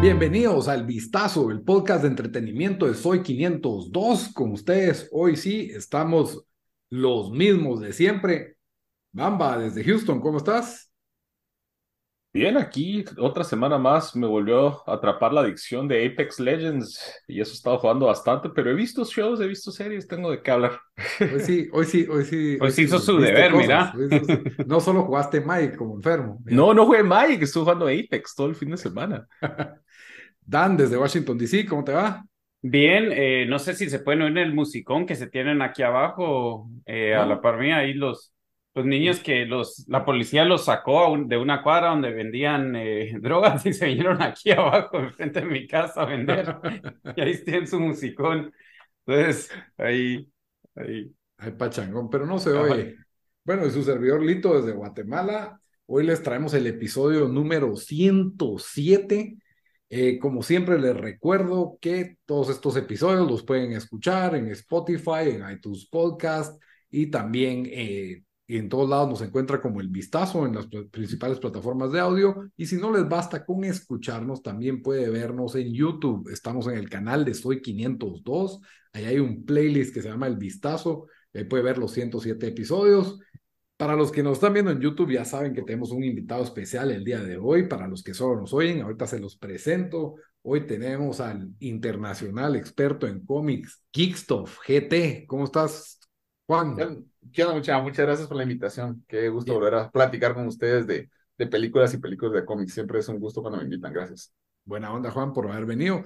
Bienvenidos al Vistazo, el podcast de entretenimiento de Soy 502. Con ustedes, hoy sí estamos los mismos de siempre. Bamba, desde Houston, ¿cómo estás? Bien, aquí otra semana más me volvió a atrapar la adicción de Apex Legends y eso he estado jugando bastante, pero he visto shows, he visto series, tengo de qué hablar. Hoy sí, hoy sí, hoy sí. Hoy sí hizo su deber, mira. No solo jugaste Mike como enfermo. No, no jugué Mike, estuve jugando Apex todo el fin de semana. Dan, desde Washington DC, ¿cómo te va? Bien, eh, no sé si se pueden oír el musicón que se tienen aquí abajo, eh, a la par mía, ahí los, los niños que los, la policía los sacó de una cuadra donde vendían eh, drogas y se vinieron aquí abajo, enfrente de mi casa a vender. y ahí tienen su musicón. Entonces, ahí, ahí. Ay, pachangón, pero no se oye. Bueno, y su servidor Lito desde Guatemala. Hoy les traemos el episodio número 107. Eh, como siempre les recuerdo que todos estos episodios los pueden escuchar en Spotify, en iTunes Podcast y también eh, y en todos lados nos encuentra como el vistazo en las principales plataformas de audio. Y si no les basta con escucharnos, también puede vernos en YouTube. Estamos en el canal de Soy 502. Ahí hay un playlist que se llama El Vistazo. Ahí puede ver los 107 episodios. Para los que nos están viendo en YouTube, ya saben que tenemos un invitado especial el día de hoy. Para los que solo nos oyen, ahorita se los presento. Hoy tenemos al internacional experto en cómics, Kickstoff GT. ¿Cómo estás, Juan? muchas, muchas gracias por la invitación. Qué gusto volver a platicar con ustedes de, de películas y películas de cómics. Siempre es un gusto cuando me invitan. Gracias. Buena onda, Juan, por haber venido.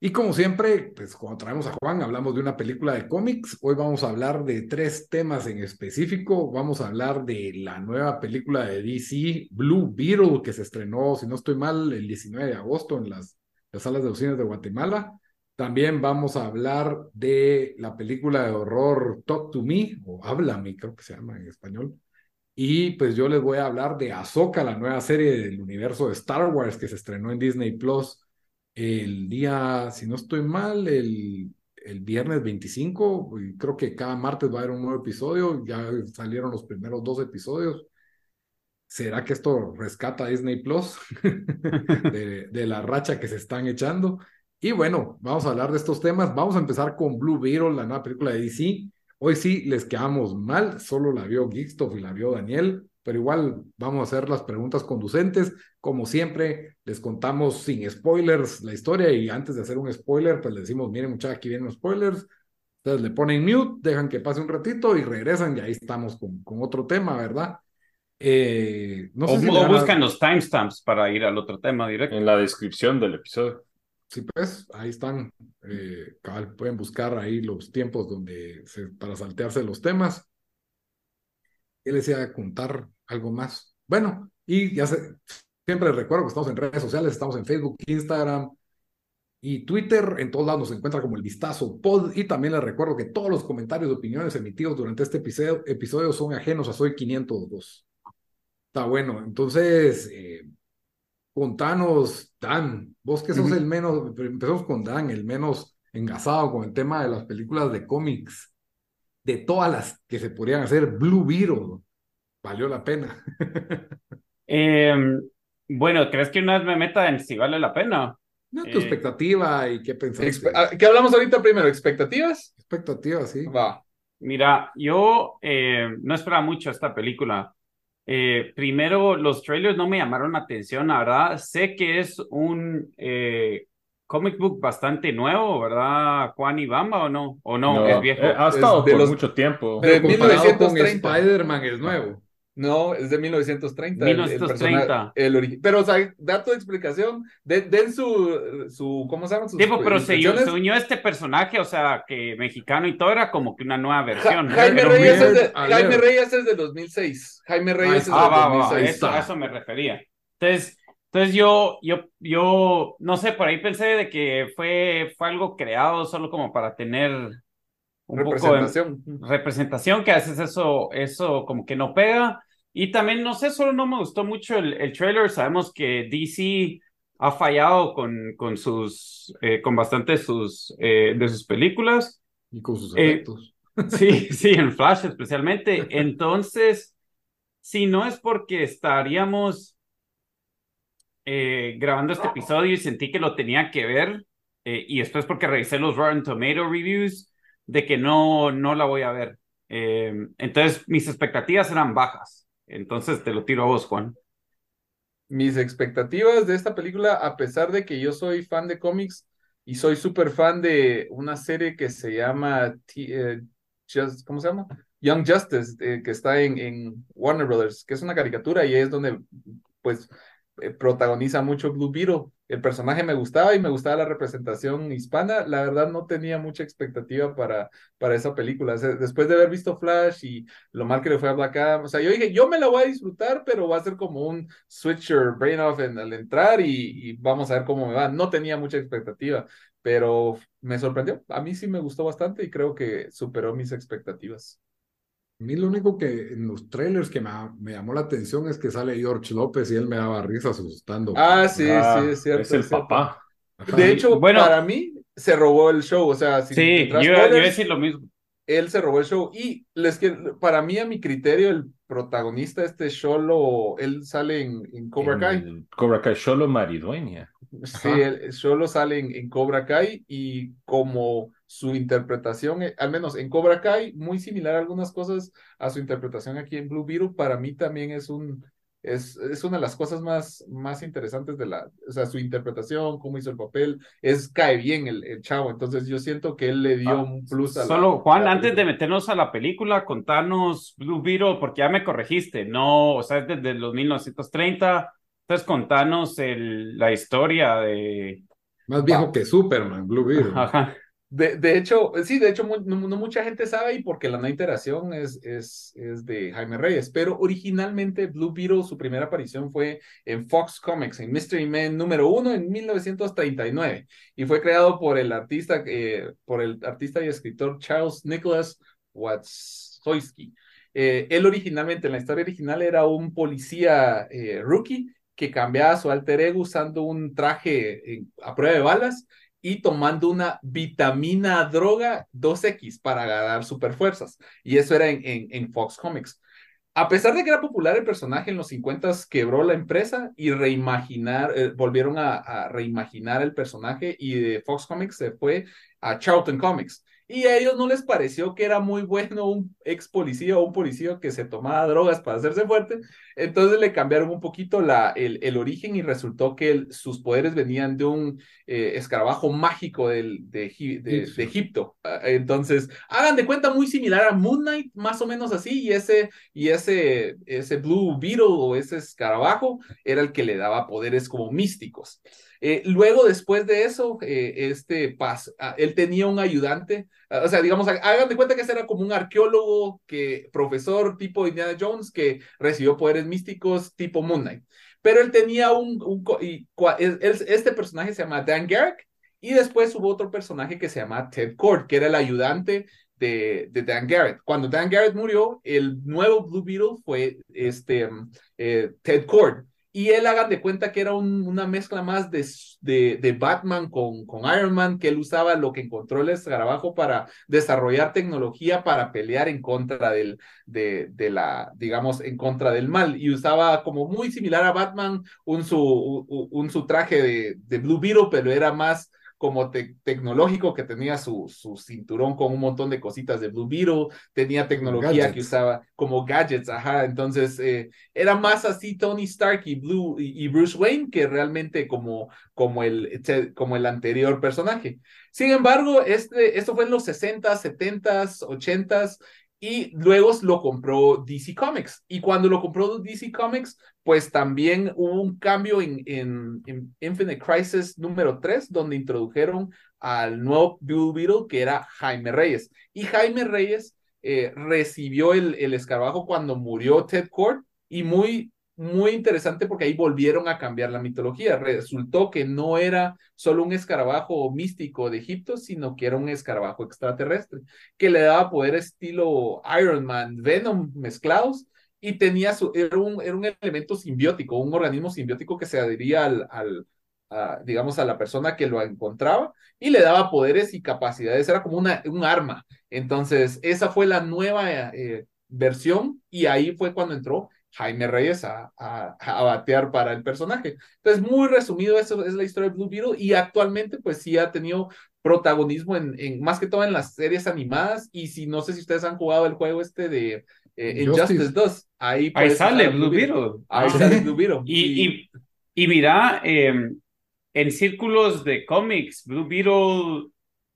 Y como siempre, pues cuando traemos a Juan, hablamos de una película de cómics. Hoy vamos a hablar de tres temas en específico. Vamos a hablar de la nueva película de DC, Blue Beetle, que se estrenó, si no estoy mal, el 19 de agosto en las, las salas de cines de Guatemala. También vamos a hablar de la película de horror Talk to Me, o Háblame, creo que se llama en español. Y pues yo les voy a hablar de Ahsoka, la nueva serie del universo de Star Wars que se estrenó en Disney Plus el día, si no estoy mal, el, el viernes 25. Y creo que cada martes va a haber un nuevo episodio. Ya salieron los primeros dos episodios. ¿Será que esto rescata a Disney Plus de la racha que se están echando? Y bueno, vamos a hablar de estos temas. Vamos a empezar con Blue Beetle, la nueva película de DC. Hoy sí les quedamos mal, solo la vio Geekstoff y la vio Daniel, pero igual vamos a hacer las preguntas conducentes. Como siempre, les contamos sin spoilers la historia y antes de hacer un spoiler, pues les decimos, miren muchachos, aquí vienen los spoilers. Entonces le ponen mute, dejan que pase un ratito y regresan y ahí estamos con, con otro tema, ¿verdad? Eh, no sé o, buscan los timestamps para ir al otro tema directo. En la descripción del episodio. Sí, pues ahí están. Eh, pueden buscar ahí los tiempos donde para saltearse los temas. Él les iba a contar algo más. Bueno, y ya sé, siempre recuerdo que estamos en redes sociales, estamos en Facebook, Instagram y Twitter. En todos lados nos encuentra como el Vistazo Pod. Y también les recuerdo que todos los comentarios y opiniones emitidos durante este episodio, episodio son ajenos a Soy 502. Está bueno. Entonces, eh, contanos, Dan, vos que sos el menos, empezamos con Dan, el menos engasado con el tema de las películas de cómics, de todas las que se podrían hacer, Blue Beetle, valió la pena. Em, bueno, ¿crees que una vez me meta en si vale la pena? No, tu eh, expectativa y qué pensás. Ah, ¿Qué hablamos ahorita primero? ¿Expectativas? Expectativas, sí. Va. Mira, yo eh, no esperaba mucho esta película. Eh, primero, los trailers no me llamaron la atención, la verdad. Sé que es un eh, comic book bastante nuevo, ¿verdad, Juan y Bamba, o no? ¿O no? es viejo. Eh, ha estado por mucho tiempo. De 1930. Spider-Man es nuevo. No, es de 1930. 1930. El, el, pero, o sea, dato de explicación, den su, su, ¿cómo se llama? Sus Tipo, pero se, unió este personaje, o sea, que mexicano y todo era como que una nueva versión. Jaime, Reyes es de, Jaime Reyes es de 2006. Jaime Reyes es de ah, 2006. eso, a eso me refería. Entonces, entonces yo, yo, yo, no sé, por ahí pensé de que fue, fue algo creado solo como para tener un representación. poco de representación, que a veces eso, eso como que no pega. Y también, no sé, solo no me gustó mucho el, el trailer. Sabemos que DC ha fallado con, con sus, eh, con bastante sus, eh, de sus películas. Y con sus eh, efectos. sí, sí, en Flash especialmente. Entonces, si no es porque estaríamos eh, grabando este episodio y sentí que lo tenía que ver, eh, y después porque revisé los Rotten Tomato reviews, de que no, no la voy a ver. Eh, entonces, mis expectativas eran bajas. Entonces, te lo tiro a vos, Juan. Mis expectativas de esta película, a pesar de que yo soy fan de cómics y soy súper fan de una serie que se llama, eh, ¿cómo se llama? Young Justice, eh, que está en, en Warner Brothers, que es una caricatura y es donde, pues, protagoniza mucho Blue Beetle. El personaje me gustaba y me gustaba la representación hispana. La verdad no tenía mucha expectativa para, para esa película. después de haber visto Flash y lo mal que le fue a Black Adam, o sea, yo dije, yo me la voy a disfrutar, pero va a ser como un switcher brain off en, al entrar y vamos a ver cómo me va. No tenía mucha expectativa, pero me sorprendió. A mí sí me gustó bastante y creo que superó mis expectativas. A mí lo único que en los trailers que me, me, llamó la atención es que sale George López y él me daba risa asustando. Ah, sí, Ah, sí, es cierto. Es el papá. De hecho, Bueno. para mí se robó el show, o sea, sin Sí, yo, iba- yo iba a decir lo mismo. él se robó el show y les que para mí a mi criterio el protagonista este Sholo, él sale en, en Cobra Kai. Cobra Kai, Solo Maridueña. Sí, Sholo sale en, en Cobra Kai y como su interpretación, eh, al menos en Cobra Kai, muy similar a algunas cosas a su interpretación aquí en Blue Beetle, para mí también es un es, es una de las cosas más, más interesantes de la, o sea, su interpretación, cómo hizo el papel, es cae bien el, el chavo, entonces yo siento que él le dio Ah, un plus a la- Solo, Juan, la antes de meternos a la película, contanos Blue Beetle, porque ya me corregiste, no, o sea, es desde los 1930. Entonces, contanos el, la historia de. Más viejo que Superman, Blue Beetle. Ajá. De, de hecho, sí, de hecho, no, no mucha gente sabe y porque la nueva iteración es, es, es de Jaime Reyes, pero originalmente Blue Beetle, su primera aparición fue en Fox Comics, en Mystery Man número uno en 1939 y fue creado por el artista, eh, por el artista y escritor Charles Nicholas Wachowski. Eh, él originalmente, en la historia original, era un policía eh, rookie que cambiaba su alter ego usando un traje eh, a prueba de balas y tomando una vitamina droga 2X para ganar superfuerzas. Y eso era en, en, Fox Comics. A pesar de que era popular el personaje en los 50 quebró la empresa y reimaginar, eh, volvieron a, a, reimaginar el personaje y de Fox Comics se fue a Charlton Comics. Y a ellos no les pareció que era muy bueno un ex policía o un policía que se tomaba drogas para hacerse fuerte. Entonces le cambiaron un poquito la, el, el origen y resultó que el, sus poderes venían de un eh, escarabajo mágico del, de, de, de, Egipto. Entonces, hagan de cuenta muy similar a Moon Knight, más o menos así, y ese, y ese, ese Blue Beetle o ese escarabajo era el que le daba poderes como místicos. Eh, luego, después de eso, eh, este pas, ah, él tenía un ayudante, ah, o sea, digamos, hagan de cuenta que ese era como un arqueólogo, que, profesor tipo Indiana Jones, que recibió poderes místicos tipo Moon Knight. Pero él tenía un, un y, este personaje se llama Dan Garrick, y después hubo otro personaje que se llama Ted Cord, que era el ayudante de, de, Dan Garrett. Cuando Dan Garrett murió, el nuevo Blue Beetle fue este, eh, Ted Cord. Y él hagan de cuenta que era un, una mezcla más de, de, Batman con, con Iron Man, que él usaba lo que encontró el escarabajo para desarrollar tecnología para pelear en contra del, de, la, digamos, en contra del mal. Y usaba como muy similar a Batman un su, un su traje de, de Blue Beetle, pero era más como te tecnológico que tenía su, su cinturón con un montón de cositas de Blue Beetle, tenía tecnología gadgets. que usaba como gadgets, ajá, entonces eh, era más así Tony Stark y Blue y, y, Bruce Wayne que realmente como, como, el, como el anterior personaje. Sin embargo, este, esto fue en los 60, 70, 80 y luego lo compró DC Comics. Y cuando lo compró DC Comics, pues también hubo un cambio en, en, Infinite Crisis número 3, donde introdujeron al nuevo Blue Beetle, que era Jaime Reyes. Y Jaime Reyes eh, recibió el, el escarabajo cuando murió Ted Cord y muy muy interesante porque ahí volvieron a cambiar la mitología. Resultó que no era solo un escarabajo místico de Egipto, sino que era un escarabajo extraterrestre, que le daba poder estilo Iron Man, Venom mezclados, y tenía su, era un, era un elemento simbiótico, un organismo simbiótico que se adhería al, al a, digamos, a la persona que lo encontraba y le daba poderes y capacidades, era como una, un arma. Entonces, esa fue la nueva eh, versión y ahí fue cuando entró Jaime Reyes a, a, a, batear para el personaje. Entonces, muy resumido, eso es la historia de Blue Beetle y actualmente pues sí ha tenido protagonismo en, en más que todo en las series animadas y si no sé si ustedes han jugado el juego este de eh, Injustice 2, ahí, ahí sale Blue Beetle. Ahí sale Blue Beetle. Y, y, y mira, eh, en círculos de cómics, Blue Beetle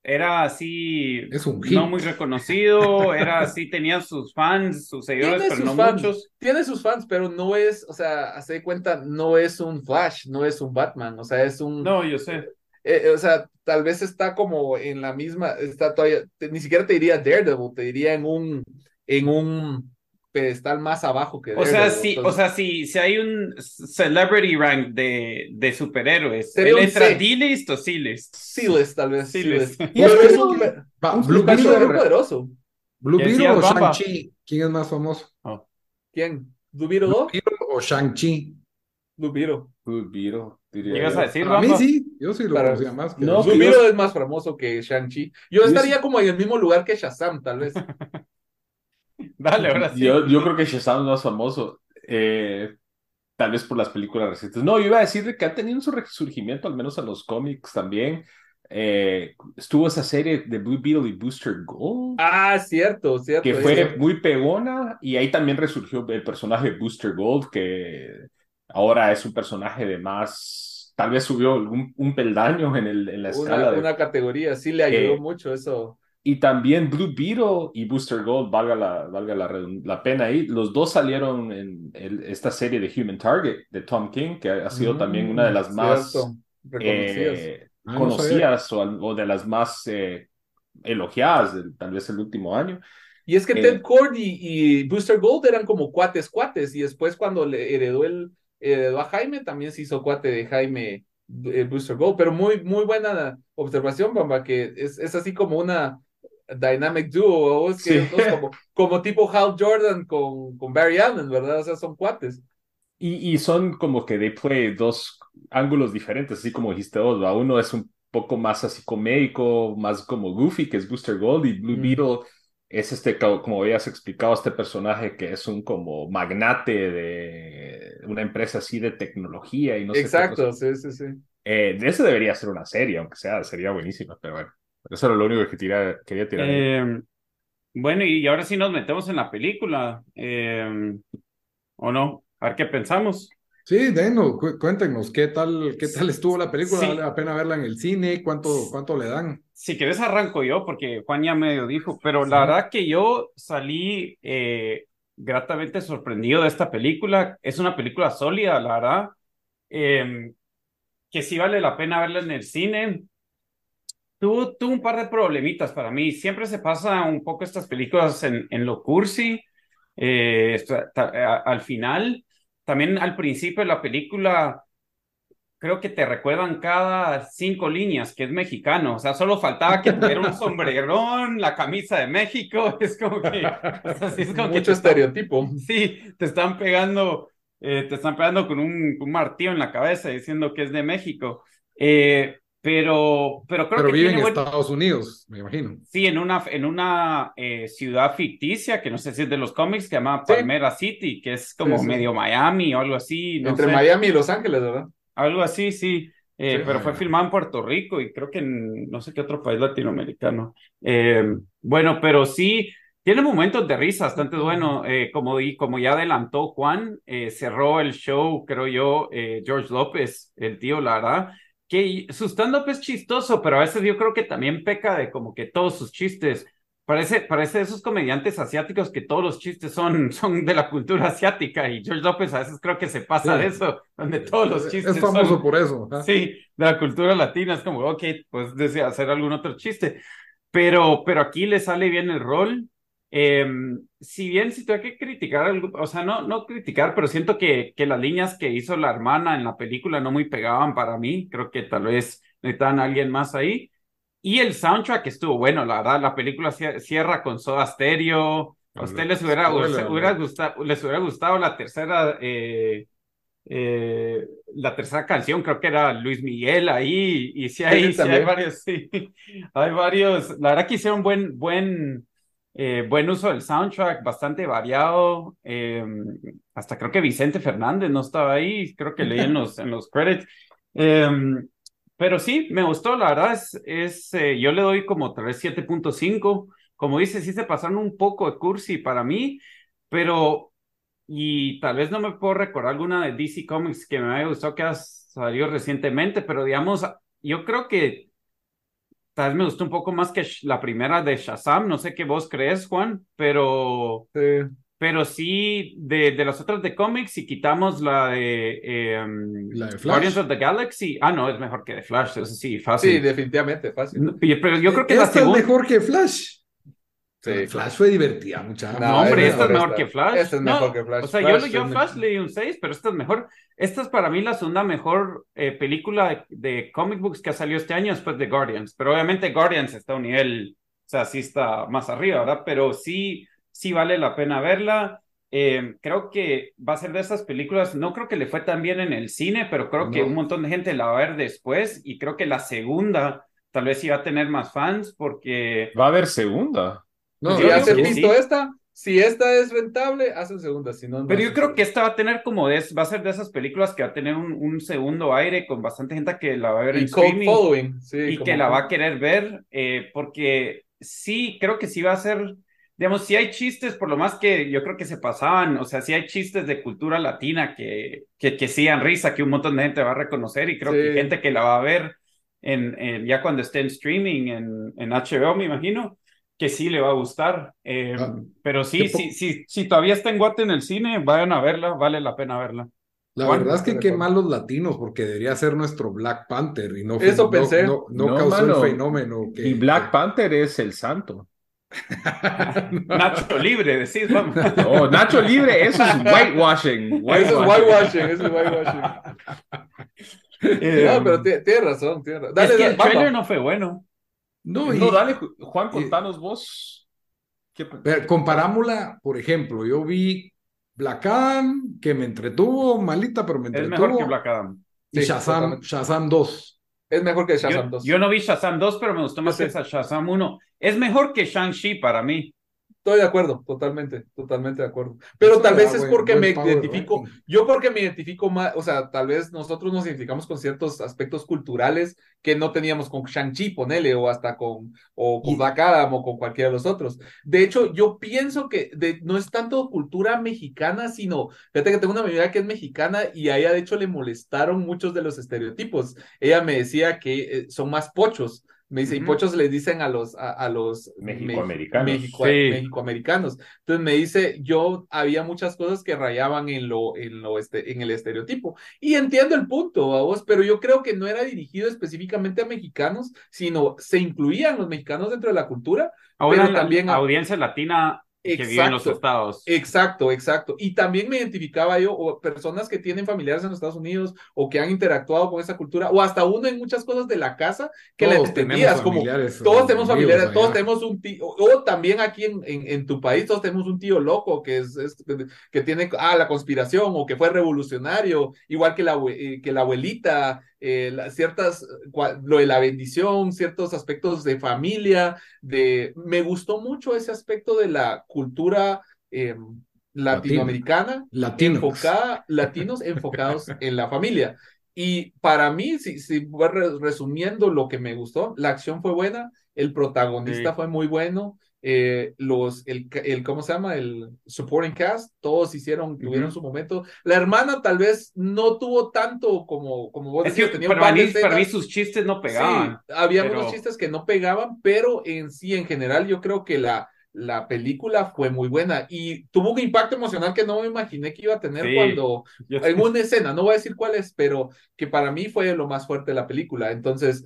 era así, es un no muy reconocido, era así, tenía sus fans, sus seguidores, pero no fans, muchos. Tiene sus fans, pero no es, o sea, hace cuenta, no es un Flash, no es un Batman, o sea, es un... No, yo sé. Eh, o sea, tal vez está como en la misma, está todavía, ni siquiera te diría Daredevil, te diría en un, en un pedestal más abajo que O sea, si, o sea, si, si hay un celebrity rank de, de superhéroes, un entra. D-list o C-list? C-list, tal vez. C-list. Y es Pero es que- un, Blue Beetle, muy poderoso. Blue ¿Qué Beetle o? Shang-Chi. ¿Quién es más famoso? ¿Quién? ¿Blue Beetle Blue 2? Beetle o Shang-Chi. Blue Beetle. Blue Beetle, diría ¿Qué ibas yo. a decir, Para mí sí, yo sí lo Para- conocía más. que- No, Blue Beetle es más famoso que Shang-Chi. Yo Yo estaría sí- como en el mismo lugar que Shazam, tal vez. Dale, ahora sí. Yo, yo creo que Shazam es más famoso. eh, tal vez por las películas recientes. No, yo iba a decir de que han tenido su resurgimiento, al menos en los cómics también. Eh, estuvo esa serie de Blue Beetle y Booster Gold, Ah, cierto, cierto. que fue cierto. muy pegona, y ahí también resurgió el personaje de Booster Gold, que ahora es un personaje de más, tal vez subió un, un peldaño en, el, en la escala Una, de una categoría, sí le ayudó Eh, mucho eso. Y también Blue Beetle y Booster Gold, valga la, valga la, la pena ahí, los dos salieron en el- esta serie de Human Target de Tom King, que ha sido también una de las Mm, más cierto, reconocidas. eh, Ah, no conocidas o, al- o de las más eh, elogiadas, del- tal vez el último año. Y es que eh, Ted Cord y, y Booster Gold eran como cuates, cuates, y después cuando le heredó el heredó a Jaime, también se hizo cuate de Jaime eh, Booster Gold, pero muy, muy buena observación, Bamba, que es, es así como una dynamic duo, que Sí. dos como, como tipo Hal Jordan con, con Barry Allen, ¿verdad? O sea, son cuates. Y, y son como que they play dos ángulos diferentes, así como dijiste vos, ¿va? Uno es un poco más así comédico, más como goofy, que es Booster Gold, y Blue Mm. Beetle es este, co- como habías explicado, este personaje que es un como magnate de una empresa así de tecnología y no sé qué Exacto, cosa. sí, sí, sí. Eh, de ese debería ser una serie, aunque sea, sería buenísima, pero bueno, eso era lo único que tira- quería tirar. Eh, bueno, y ahora sí nos metemos en la película. eh, ¿O no? A ver qué pensamos. Sí, denos, cu- cuéntenos qué tal, qué tal estuvo la película, Sí. vale la pena verla en el cine, cuánto, cuánto le dan. Si querés arranco yo, porque Juan ya medio dijo, pero la Sí. verdad que yo salí eh, gratamente sorprendido de esta película. Es una película sólida, la verdad, eh, que sí vale la pena verla en el cine. Tuvo, tuvo un par de problemitas para mí. Siempre se pasa un poco estas películas en, en lo cursi. eh, esta- ta- a- al final, también al principio de la película, creo que te recuerdan cada cinco líneas que es mexicano. O sea, solo faltaba que tuviera un sombrerón, la camisa de México. Es como que, así es como que Mucho están- estereotipo. Sí, te están pegando, eh, te están pegando con un, un martillo en la cabeza diciendo que es de México. Eh, pero, pero creo Pero que vive en tiene buen- Estados Unidos, me imagino. Sí, en una, en una eh, ciudad ficticia, que no sé si es de los cómics, que se llama Sí. Palmera City, que es como Sí, sí. medio Miami o algo así, no Entre sé. Miami y Los Ángeles, ¿verdad? Algo así, sí. Eh, Sí. pero fue Ah, ya. filmado en Puerto Rico y creo que en no sé qué otro país latinoamericano. Eh, bueno, pero sí, tiene momentos de risa bastante bueno. Eh, como, di- como ya adelantó Juan, eh, cerró el show, creo yo, eh, George López, el tío Lara, que su stand-up es chistoso, pero a veces yo creo que también peca de como que todos sus chistes. Parece, parece esos comediantes asiáticos que todos los chistes son, son de la cultura asiática y George López a veces creo que se pasa Sí. de eso, donde todos los chistes Es famoso son, por eso. ¿ah? sí, de la cultura latina, es como, ok, pues desea hacer algún otro chiste, pero, pero aquí le sale bien el rol. Eh, si bien si tengo que criticar, algo, o sea, no, no criticar, pero siento que, que las líneas que hizo la hermana en la película no muy pegaban para mí, creo que tal vez necesitaban a alguien más ahí. Y el soundtrack estuvo bueno, la verdad, la película cier- cierra con Soda Stereo. A usted les hubiera, les hubiera gustado la tercera, eh, eh, la tercera canción, creo que era Luis Miguel ahí, y sí hay, Sí, sí hay varios, sí, hay varios, la verdad que hicieron buen, buen, Eh, buen uso del soundtrack, bastante variado. Eh, hasta creo que Vicente Fernández no estaba ahí, creo que leí en los, en los credits. Eh, pero sí, me gustó, la verdad es, es eh, yo le doy como tal vez 7.5. Como dice, sí se pasaron un poco de cursi para mí, pero y tal vez no me puedo recordar alguna de DC Comics que me haya gustado que ha salido recientemente, pero digamos, yo creo que tal vez me gustó un poco más que la primera de Shazam, no sé qué vos crees, Juan, pero, Sí. pero sí, de, de las otras de cómics, si quitamos la de, eh, La de Flash. Guardians of the Galaxy, ah, no, es mejor que de Flash, eso sí, Sí, fácil. definitivamente, fácil. No, pero yo creo que la Esta es mejor que Flash. Sí. Flash fue divertida, mucha. No, No, hombre, es esta es mejor que Flash. Esta es No, mejor que Flash. O sea, yo, Flash yo es Flash mejor. le di un 6, pero esta es mejor. Esta es para mí la segunda mejor eh, película de, de comic books que ha salido este año después de Guardians. Pero obviamente Guardians está a un nivel, o sea, sí está más arriba, ¿verdad? Pero sí, sí vale la pena verla. Eh, creo que va a ser de esas películas, no creo que le fue tan bien en el cine, pero creo que No. un montón de gente la va a ver después y creo que la segunda tal vez sí va a tener más fans porque... Va a haber segunda. No, Si hacen que visto sí. esta, si esta es rentable, hacen segunda, si no, no Pero yo creo que esta va a tener como de, va a ser de esas películas que va a tener un, un segundo aire con bastante gente que la va a ver en Y cold streaming following, sí. y que la va a querer ver, eh, porque sí, creo que sí va a ser, digamos, si hay chistes, por lo más que yo creo que se pasaban, o sea, sí hay chistes de cultura latina que, que, que sí dan risa, que un montón de gente va a reconocer y creo que Sí. gente que la va a ver en, en- ya cuando esté en streaming, en, en HBO, me imagino. Que sí le va a gustar. Eh, Ah, pero sí, sí, sí, si todavía está en Guate en el cine, vayan a verla, vale la pena verla. La Juan, verdad es que qué malos latinos, porque debería ser nuestro Black Panther y no, Eso no- pensé. no, no No, causó mano. el fenómeno que. Y Black que- Panther es el santo. Nacho libre, decís, vamos. No, Nacho Libre, eso es whitewashing. Eso es whitewashing, eso es whitewashing. Eh, No, pero ti- tienes razón, tienes razón. Dale, es que dale, el trailer no fue bueno. No, y- No, dale, Ju- Juan, y- contanos vos. ¿Qué- Pero comparámosla, por ejemplo, yo vi Black Adam, que me entretuvo, malita, pero me Es entretuvo. mejor que Black Adam. Y Sí, Shazam. Shazam 2. Es mejor que Shazam Yo, 2. yo no vi Shazam 2, pero me gustó más sé. esa Shazam 1. Es mejor que Shang-Chi para mí. Estoy de acuerdo, totalmente, totalmente de acuerdo. Pero Eso tal vez es buen- porque buen me identifico, ranking. yo porque me identifico más, o sea, tal vez nosotros nos identificamos con ciertos aspectos culturales que no teníamos con Shang-Chi, ponele, o hasta con, o con Black Adam, o con cualquiera de los otros. De hecho, yo pienso que de- no es tanto cultura mexicana, sino, fíjate que tengo una amiga que es mexicana y a ella de hecho le molestaron muchos de los estereotipos. Ella me decía que eh, son más pochos. Me dice, y pochos les dicen a los, a, a los Mexicoamericanos. México- Sí. mexicoamericanos. Entonces me dice, yo había muchas cosas que rayaban en lo, en lo este, en el estereotipo. Y entiendo el punto, vos, pero yo creo que no era dirigido específicamente a mexicanos, sino se incluían los mexicanos dentro de la cultura. Ahora Pero la también a- audiencia latina que vive en los estados. Exacto, exacto. Y también me identificaba yo, o personas que tienen familiares en los Estados Unidos, o que han interactuado con esa cultura, o hasta uno en muchas cosas de la casa, que la Todos entendías tenemos como, todos tenemos familiares, allá. todos tenemos un tío, o también aquí en, en, en tu país, todos tenemos un tío loco que es, es- que tiene, ah, la conspiración, o que fue revolucionario, igual que la, eh, que la abuelita, eh, ciertas, lo de la bendición, ciertos aspectos de familia, de, me gustó mucho ese aspecto de la cultura eh, latinoamericana, Latinos. enfocada, latinos enfocados en la familia. Y para mí, si, si resumiendo lo que me gustó, la acción fue buena, el protagonista Sí. fue muy bueno, eh, los, el, el, ¿cómo se llama? El supporting cast, todos hicieron, tuvieron Ujú. su momento. La hermana tal vez no tuvo tanto como, como vos decías, tenía para mí, para mí sus chistes no pegaban. Sí, había pero- unos chistes que no pegaban, pero en sí, en general, yo creo que la, la película fue muy buena y tuvo un impacto emocional que no me imaginé que iba a tener Sí. cuando, en una escena, no voy a decir cuál es, pero que para mí fue lo más fuerte de la película. Entonces,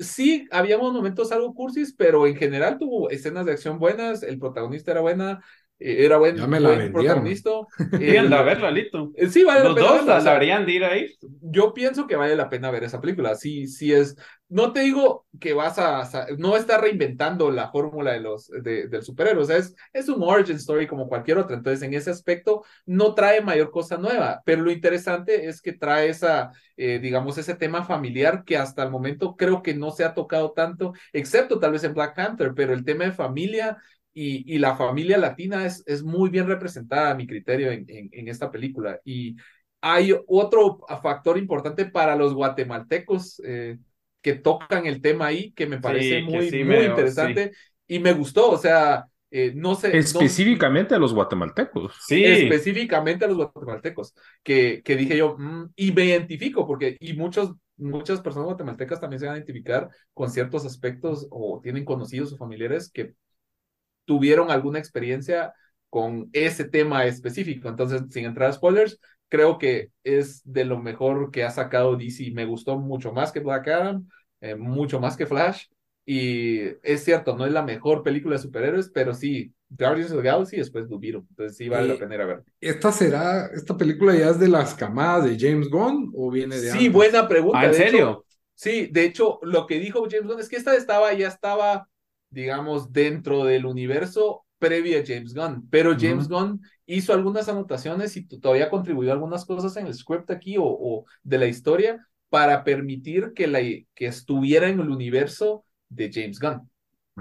sí, habíamos momentos algo cursis, pero en general tuvo escenas de acción buenas, el protagonista era buena, era buen, Ya me la buen protagonista. Deberían Eh, de verla, Lito. eh, Sí, vale Los la pena dos verla, deberían de ir ahí. yo pienso que vale la pena ver esa película. Sí, sí es. No te digo que vas a. No está reinventando la fórmula de los de, del superhéroe. O sea, es, es un origin story como cualquier otra. Entonces, en ese aspecto, no trae mayor cosa nueva. Pero lo interesante es que trae esa, eh, digamos, ese tema familiar que hasta el momento creo que no se ha tocado tanto, excepto tal vez en Black Panther. Pero el tema de familia y, y la familia latina es, es muy bien representada a mi criterio en, en, en esta película. Y hay otro factor importante para los guatemaltecos eh, que tocan el tema ahí, que me parece Sí, muy, sí muy me- interesante y me gustó, o sea, eh, no sé. no- Específicamente a los guatemaltecos. Sí, específicamente a los guatemaltecos, que, que dije yo, mm, y me identifico, porque, y muchos, muchas personas guatemaltecas también se van a identificar con ciertos aspectos o tienen conocidos o familiares que tuvieron alguna experiencia con ese tema específico. Entonces, sin entrar a spoilers, creo que es de lo mejor que ha sacado DC. Me gustó mucho más que Black Adam, eh, mucho más que Flash. Y es cierto, no es la mejor película de superhéroes, pero sí, Guardians of the Galaxy y después Beetle. Entonces sí vale Y- la pena ir a ver. ¿Esta será, esta película ya es de las camadas de James Gunn o viene de Sí, antes? buena pregunta. Ah, ¿en de hecho, serio? Sí, de hecho, lo que dijo James Gunn es que esta estaba, ya estaba, digamos, dentro del universo previo a James Gunn, pero James Gunn hizo algunas anotaciones y todavía contribuyó a algunas cosas en el script aquí o, o de la historia para permitir que, la, que estuviera en el universo de James Gunn.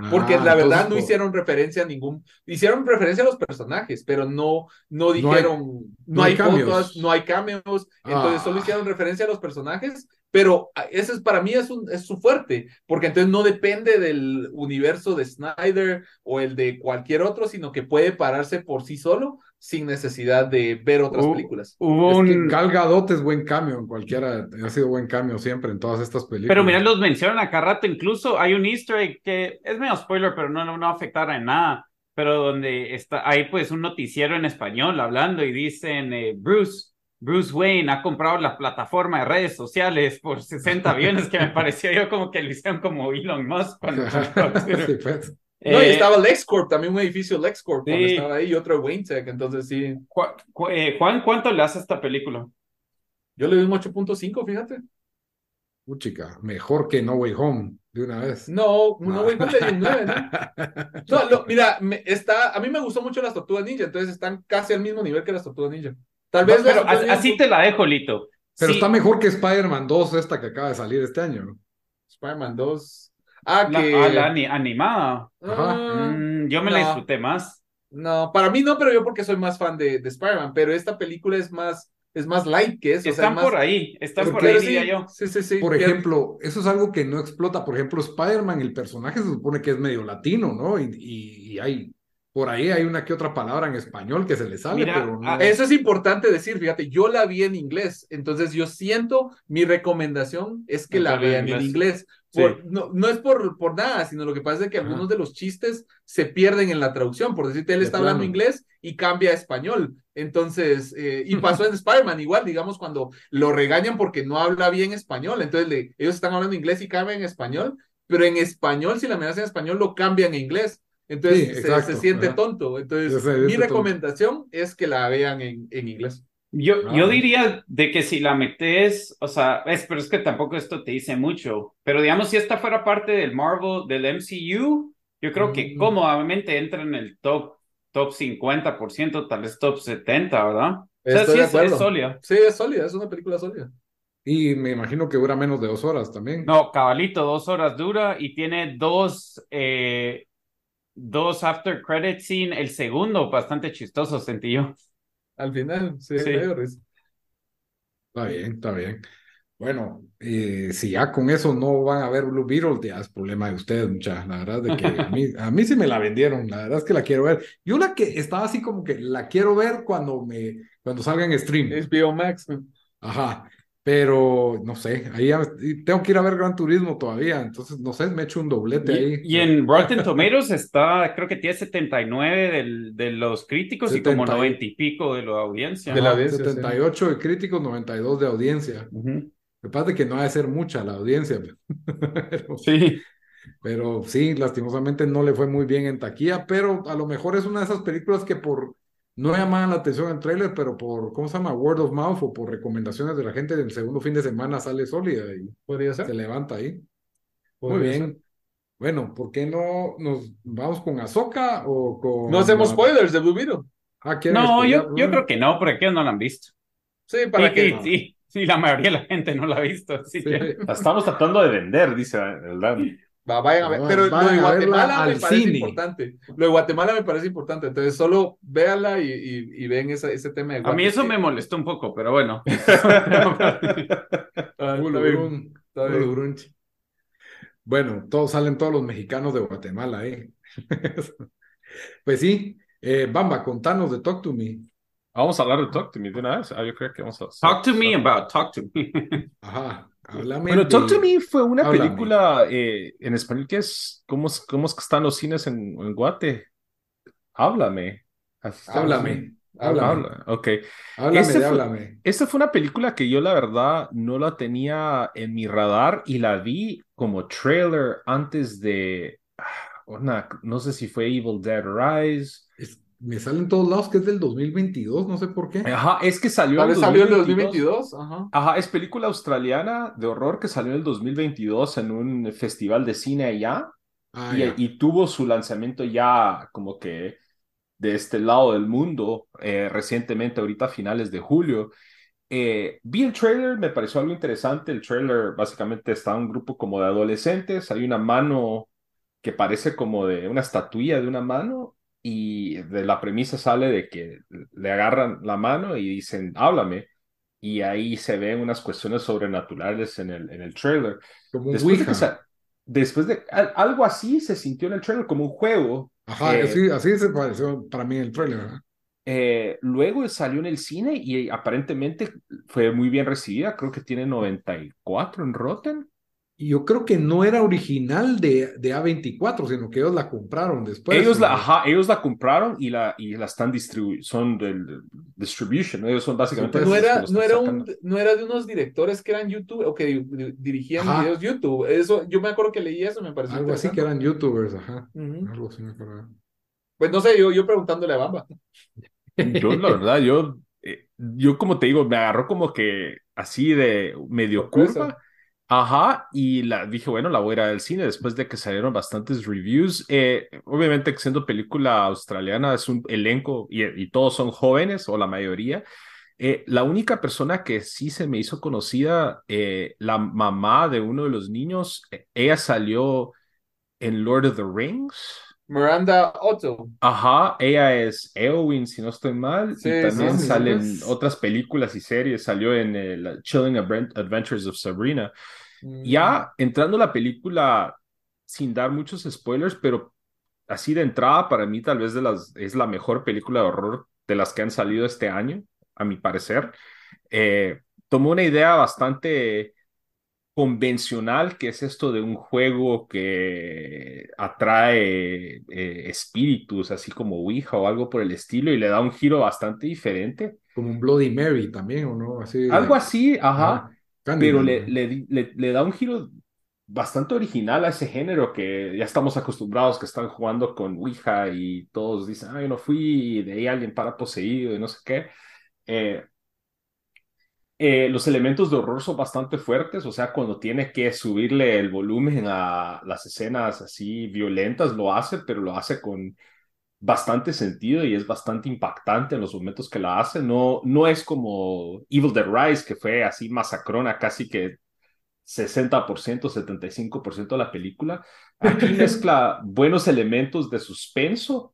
Porque Ah, la verdad entonces, no hicieron referencia a ningún, hicieron referencia a los personajes, pero no, no No hay- dijeron, no, hay hay, cambios. fotos, no hay cameos, entonces Ah. solo hicieron referencia a los personajes, pero ah, ese es para mí es, un, es su fuerte, porque entonces no depende del universo de Snyder o el de cualquier otro, sino que puede pararse por sí solo sin necesidad de ver otras Hu- películas. Hubo Es que un... Gal Gadot es buen cambio en cualquiera, ha sido buen cambio siempre en todas estas películas. Pero mira, los mencionan a cada rato. Incluso hay un easter egg que es medio spoiler, pero no, no, no afectará en nada. Pero donde está, hay pues un noticiero en español hablando y dicen, eh, Bruce, Bruce Wayne ha comprado la plataforma de redes sociales por 60 billones, que me pareció yo como que lo hicieron como Elon Musk cuando. Sí, pues. No, y Eh, estaba LexCorp, también un edificio LexCorp cuando sí. estaba ahí, y otro Wayne Tech, entonces sí, Ju- Ju- eh, Juan, ¿cuánto le hace a esta película? yo le doy un 8.5, fíjate. Puchica, mejor que No Way Home, de una vez. No, no, Ah. güey, ¿cuál le di un 9, no? No, lo- mira, me- está, a mí me gustó mucho las Tortugas Ninja, entonces están casi al mismo nivel que las Tortugas Ninja. Tal vez Pero así te la dejo, Lito. Pero Sí, está mejor que Spider-Man 2, esta que acaba de salir este año. Spider-Man 2. Ah, la, que... ah, la ani- animada. Ajá. Ah, Mm, yo me la no. disfruté más. no, para mí no, pero yo porque soy más fan de, de Spider-Man, pero esta película es más, es más light que eso. o sea, Están es más- por ahí, están por ahí, sí, diría yo. sí, sí, sí. Por ejemplo, eso es algo que no explota. Por ejemplo, Spider-Man, el personaje se supone que es medio latino, ¿no? Y, y- y hay, por ahí hay una que otra palabra en español que se le sale, Mira, pero no. ah, Eso es importante decir, fíjate, yo la vi en inglés, entonces yo siento, mi recomendación es que la vean en inglés. Por- no, no es por, por nada, sino lo que pasa es que Ajá. algunos de los chistes se pierden en la traducción. Por decirte, él De está hablando plano. inglés y cambia a español. Entonces, eh, y pasó en Spider-Man igual, digamos, cuando lo regañan porque no habla bien español. Entonces, le- ellos están hablando inglés y cambian en español, pero en español, si la amenaza en español, lo cambian en inglés. Entonces, Sí, se- exacto, se, siente ajá. tonto. Entonces, siente mi tonto. recomendación es que la vean en, en inglés. Yo, Ah. yo diría de que si la metes, o sea, es, pero es que tampoco esto te dice mucho, pero digamos, si esta fuera parte del Marvel, del MCU, yo creo que Mm. cómodamente entra en el top, top 50%, tal vez top 70, ¿verdad? O sea, Estoy sí de es, es sólida. Sí, es sólida, es una película sólida. Y me imagino que dura menos de dos horas también. No, cabalito, dos horas dura y tiene dos, eh, dos after credit scene, el segundo bastante chistoso, sentí yo. Al final, sí. Está bien, está bien. Bueno, eh, si ya con eso no van a ver Blue Beetle, ya es problema de ustedes, muchachos. La verdad de que a mí, a mí sí me la vendieron, la verdad es que la quiero ver. Yo la que estaba así como que la quiero ver cuando me, cuando salga en stream. HBO Max. Ajá, pero no sé, ahí ya- y tengo que ir a ver Gran Turismo todavía, entonces no sé, me echo un doblete ahí. Y, y en Rotten Tomatoes está, creo que tiene 79 del, de los críticos y como 70. 90 y pico de la audiencia. De la audiencia, sí. 78 de críticos, 92 de audiencia. Ujú. Me parece que no ha de ser mucha la audiencia, pero, Sí. pero sí, lastimosamente no le fue muy bien en taquilla, pero a lo mejor es una de esas películas que por no llamaban la atención en trailer, pero por, ¿cómo se llama? Word of mouth o por recomendaciones de la gente del segundo fin de semana sale sólida y Podría se ser. levanta ahí. Muy bien. ser. Bueno, ¿por qué no nos vamos con Ahsoka o con... No hacemos la- spoilers de Blue Beetle. Ah, ¿quieren No, yo, creo que no, porque aquellos no la han visto. Sí, para que. y- sí, sí, la mayoría de la gente no la ha visto. Así Sí. que- La estamos tratando de vender, dice el Dan. Va, vayan a ver. Pero lo de Guatemala me parece importante. Lo de Guatemala me parece importante. Entonces, solo véanla y, y, ven ese, ese tema de Guatemala. A mí eso me molestó un poco, pero bueno. bueno, todos salen todos los mexicanos de Guatemala, ¿eh? pues sí. Eh, Bamba, contanos de Talk to Me. Vamos a hablar de Talk to Me de una vez. Ah, yo creo que vamos a. Talk to me about Talk to Me. Ajá. Bueno, Talk to Me fue una película eh, en español que es ¿cómo, ¿Cómo es están los cines en, en Guate? Háblame. Háblame. Háblame. Ok. Háblame, este háblame. Esta fue una película que yo, la verdad, no la tenía en mi radar y la vi como trailer antes de. Ah, no sé si fue Evil Dead Rise me salen todos lados que es del 2022, no sé por qué. Ajá, es que salió en salió el 2022. Ajá. Ajá, es película australiana de horror que salió en el 2022 en un festival de cine allá. Ah, y, tuvo su lanzamiento ya como que de este lado del mundo eh, recientemente, ahorita a finales de julio. Eh, vi el trailer, me pareció algo interesante. El trailer básicamente está un grupo como de adolescentes, hay una mano que parece como de una estatuilla de una mano y de la premisa sale de que le agarran la mano y dicen, háblame. Y ahí se ven unas cuestiones sobrenaturales en el, en el trailer. Como después, de después de algo así se sintió en el trailer, como un juego. Ajá, eh, así, se pareció para mí el trailer. Eh, luego salió en el cine y aparentemente fue muy bien recibida. Creo que tiene 94 en Rotten yo creo que no era original de, de A24, sino que ellos la compraron después. Ellos la, ajá, ellos la compraron y la, y la están distribuyendo, son del distribution, ellos son básicamente... no, era, no, era un, no era de unos directores que eran YouTube o que dirigían videos YouTube. Eso, yo me acuerdo que leí eso, me pareció Algo así que eran YouTubers, ajá. Algo así me acuerdo. Pues no sé, yo, yo preguntándole a Bamba. Yo, la verdad, yo, eh, yo como te digo, me agarró como que así de medio curva Ajá, y la, dije, bueno, la voy a ir al cine después de que salieron bastantes reviews. Eh, obviamente, siendo película australiana, es un elenco y, todos son jóvenes, o la mayoría. Eh, la única persona que sí se me hizo conocida, eh, la mamá de uno de los niños, ella salió en Lord of the Rings. Miranda Otto. Ajá, ella es Eowyn, si no estoy mal. y también salen otras películas y series. Salió en el Chilling Adventures of Sabrina. Ya mm. entrando la película, sin dar muchos spoilers, pero así de entrada, para mí tal vez de las, es la mejor película de horror de las que han salido este año, a mi parecer. Eh, tomó una idea bastante convencional, que es esto de un juego que atrae eh, espíritus, así como Ouija o algo por el estilo, y le da un giro bastante diferente. Como un Bloody Mary también, ¿o no? Así, algo así, ajá pero le, le, le, da un giro bastante original a ese género que ya estamos acostumbrados que están jugando con Ouija y todos dicen, ah, yo no fui, de ahí alguien para poseído y no sé qué. Eh, eh, los elementos de horror son bastante fuertes, o sea, cuando tiene que subirle el volumen a las escenas así violentas, lo hace, pero lo hace con bastante sentido y es bastante impactante en los momentos que la hace. No, no es como Evil Dead Rise, que fue así masacrona, casi que 60%, 75% de la película. Aquí mezcla buenos elementos de suspenso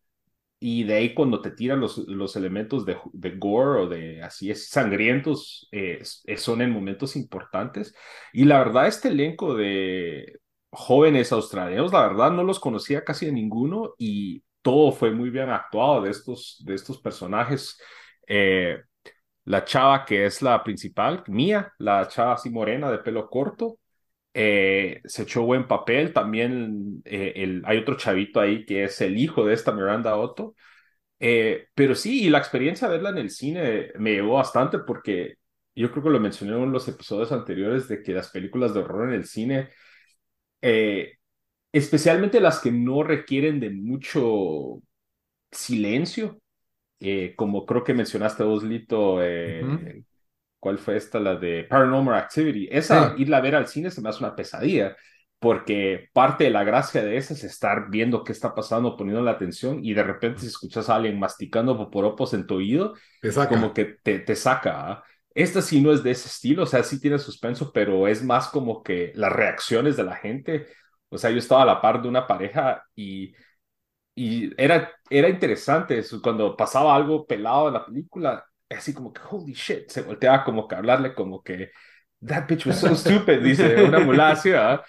y de ahí cuando te tiran los, los elementos de, de gore o de así es, sangrientos, eh, son en momentos importantes. Y la verdad, este elenco de jóvenes australianos, la verdad no los conocía casi de ninguno y todo fue muy bien actuado de estos, de estos personajes. Eh, la chava que es la principal, Mía, la chava así morena de pelo corto, eh, se echó buen papel. También eh, el, hay otro chavito ahí que es el hijo de esta Miranda Otto. pero sí, y la experiencia de verla en el cine me llevó bastante porque yo creo que lo mencioné en los episodios anteriores de que las películas de horror en el cine especialmente las que no requieren de mucho silencio, eh, como creo que mencionaste vos, Lito, eh, ¿cuál fue esta? La de Paranormal Activity. Esa, irla a ver al cine se me hace una pesadilla, porque parte de la gracia de esa es estar viendo qué está pasando, poniendo la atención, y de repente si escuchas a alguien masticando poporopos en tu oído, como que te, te saca. ¿ah? Esta sí no es de ese estilo, o sea, sí tiene suspenso, pero es más como que las reacciones de la gente O sea, yo estaba a la par de una pareja y, y era, era interesante eso, cuando pasaba algo pelado en la película, así como que, holy shit, se volteaba como que a hablarle como que, that bitch was so stupid, dice una mulacia.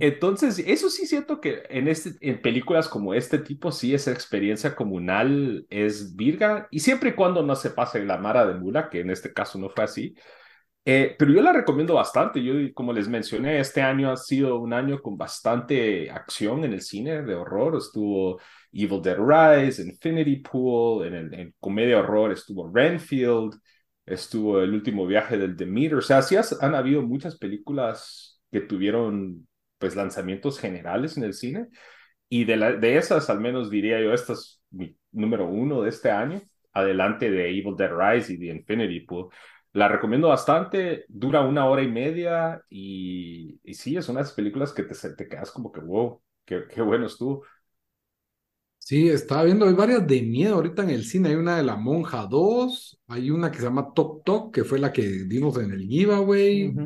Entonces, eso sí siento que en, este, en películas como este tipo, sí, esa experiencia comunal es virga, y siempre y cuando no se pase la mara de mula, que en este caso no fue así, eh, pero yo la recomiendo bastante. Yo, como les mencioné, este año ha sido un año con bastante acción en el cine de horror. Estuvo Evil Dead Rise, Infinity Pool, en, el, en comedia horror estuvo Renfield, estuvo El último viaje del Demeter. O sea, sí han habido muchas películas que tuvieron pues lanzamientos generales en el cine. Y de, la, de esas, al menos diría yo, esta es mi número uno de este año, adelante de Evil Dead Rise y de Infinity Pool. La recomiendo bastante, dura una hora y media y, y sí, es una de esas películas que te, te quedas como que, wow, qué, qué bueno estuvo. Sí, estaba viendo, hay varias de miedo ahorita en el cine. Hay una de La Monja 2, hay una que se llama Tok Tok, que fue la que dimos en el giveaway.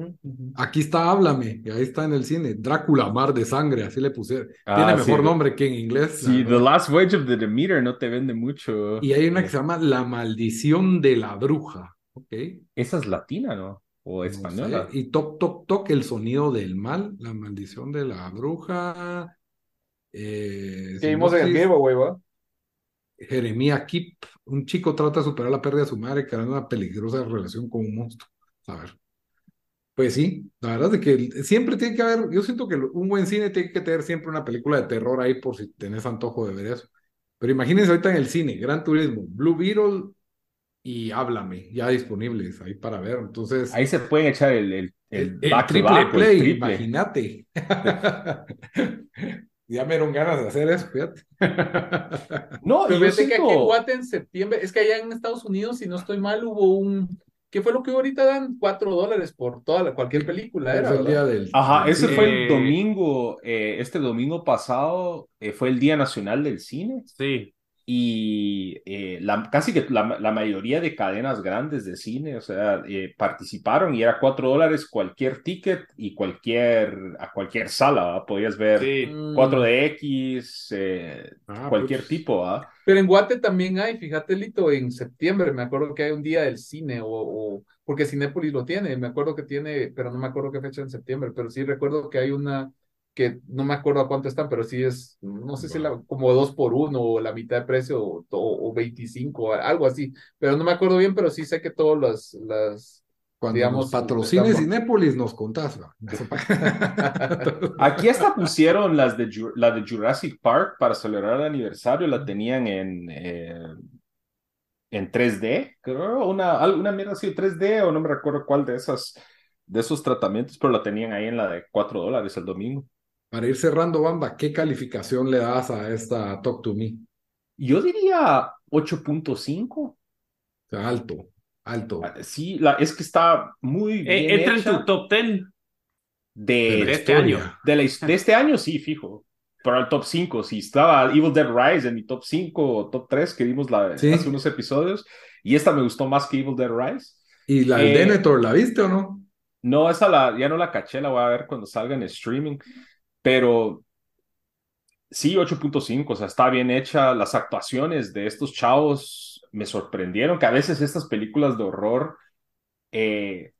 Aquí está Háblame, y ahí está en el cine. Drácula, Mar de Sangre, así le puse. Tiene Ah, mejor sí. nombre que en inglés. Sí, The verdad. Last Voyage of the Demeter no te vende mucho. Y hay una que se llama La Maldición de la Bruja. Ok. Esa es latina, ¿no? O No española. sé. Y Tok Tok Tok, el sonido del mal, La Maldición de la Bruja. Eh, Que vimos en el sinopsis. giveaway, ¿va? Jeremía Kip, un chico trata de superar la pérdida de su madre creando una peligrosa relación con un monstruo. A ver. Pues sí, la verdad es que siempre tiene que haber, yo siento que un buen cine tiene que tener siempre una película de terror ahí por si tenés antojo de ver eso. Pero imagínense ahorita en el cine, Gran Turismo, Blue Beetle y Háblame, ya disponibles ahí para ver. Entonces, Ahí se pueden echar el, el, el, back to triple back, o el play, triple. imagínate. Ya me dieron ganas de hacer eso, fíjate. No, Pero yo que aquí en. Guate en septiembre, es que allá en Estados Unidos, si no estoy mal, hubo un, ¿qué fue lo que ahorita dan? Cuatro dólares por toda la, cualquier película, era, el día del, Ajá, ese fue el Eh, domingo, eh, este domingo pasado eh, fue el Día Nacional del Cine Sí. Y eh, la, casi que la, la mayoría de cadenas grandes de cine, o sea, eh, participaron y era cuatro dólares cualquier ticket y cualquier, a cualquier sala, ¿va? Podías ver Sí. Mm. 4DX, eh, Ah, cualquier pues, tipo, ¿va? Pero en Guate también hay, fíjate, Lito, en septiembre, me acuerdo que hay un día del cine, o, o porque Cinépolis lo tiene, me acuerdo que tiene, pero no me acuerdo qué fecha en septiembre, pero sí recuerdo que hay una que no me acuerdo a cuánto están, pero sí es, no sé si la, como dos por uno, o la mitad de precio, o, o, o 25, o algo así, pero no me acuerdo bien, pero sí sé que todas las, las Cuando digamos, nos patrocine estamos- Cinépolis, nos contás. ¿va? Aquí hasta pusieron las de, la de Jurassic Park para celebrar el aniversario, la tenían en, eh, en 3D, creo, una, alguna mierda así, 3D, o no me recuerdo cuál de esas, de esos tratamientos, pero la tenían ahí en la de 4 dólares el domingo. Para ir cerrando, Bamba, ¿qué calificación le das a esta Talk to Me? Yo diría 8.5. O sea, alto, alto. Ah, Sí, la, es que está muy bien Eh, entra en tu top 10 de, este año. de, la de este año, sí, fijo. Pero el top 5, si estaba Evil Dead Rise en mi top 5 o top 3 que dimos la, Sí. hace unos episodios, y esta me gustó más que Evil Dead Rise. ¿Y la Eh, Denethor, la viste o no? No, esa la, ya no la caché, la voy a ver cuando salga en streaming, pero sí, 8.5, o sea, está bien hecha. Las actuaciones de estos chavos me sorprendieron, que a veces estas películas de horror, eh,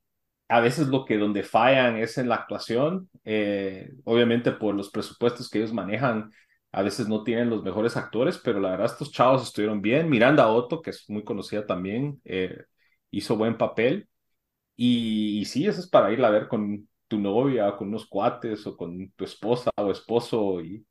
a veces lo que donde fallan es en la actuación, eh, obviamente por los presupuestos que ellos manejan, a veces no tienen los mejores actores, pero la verdad estos chavos estuvieron bien. Miranda Otto, que es muy conocida también, eh, hizo buen papel. Y, y sí, eso es para ir a ver con tu novia, con unos cuates, o con tu esposa o esposo y,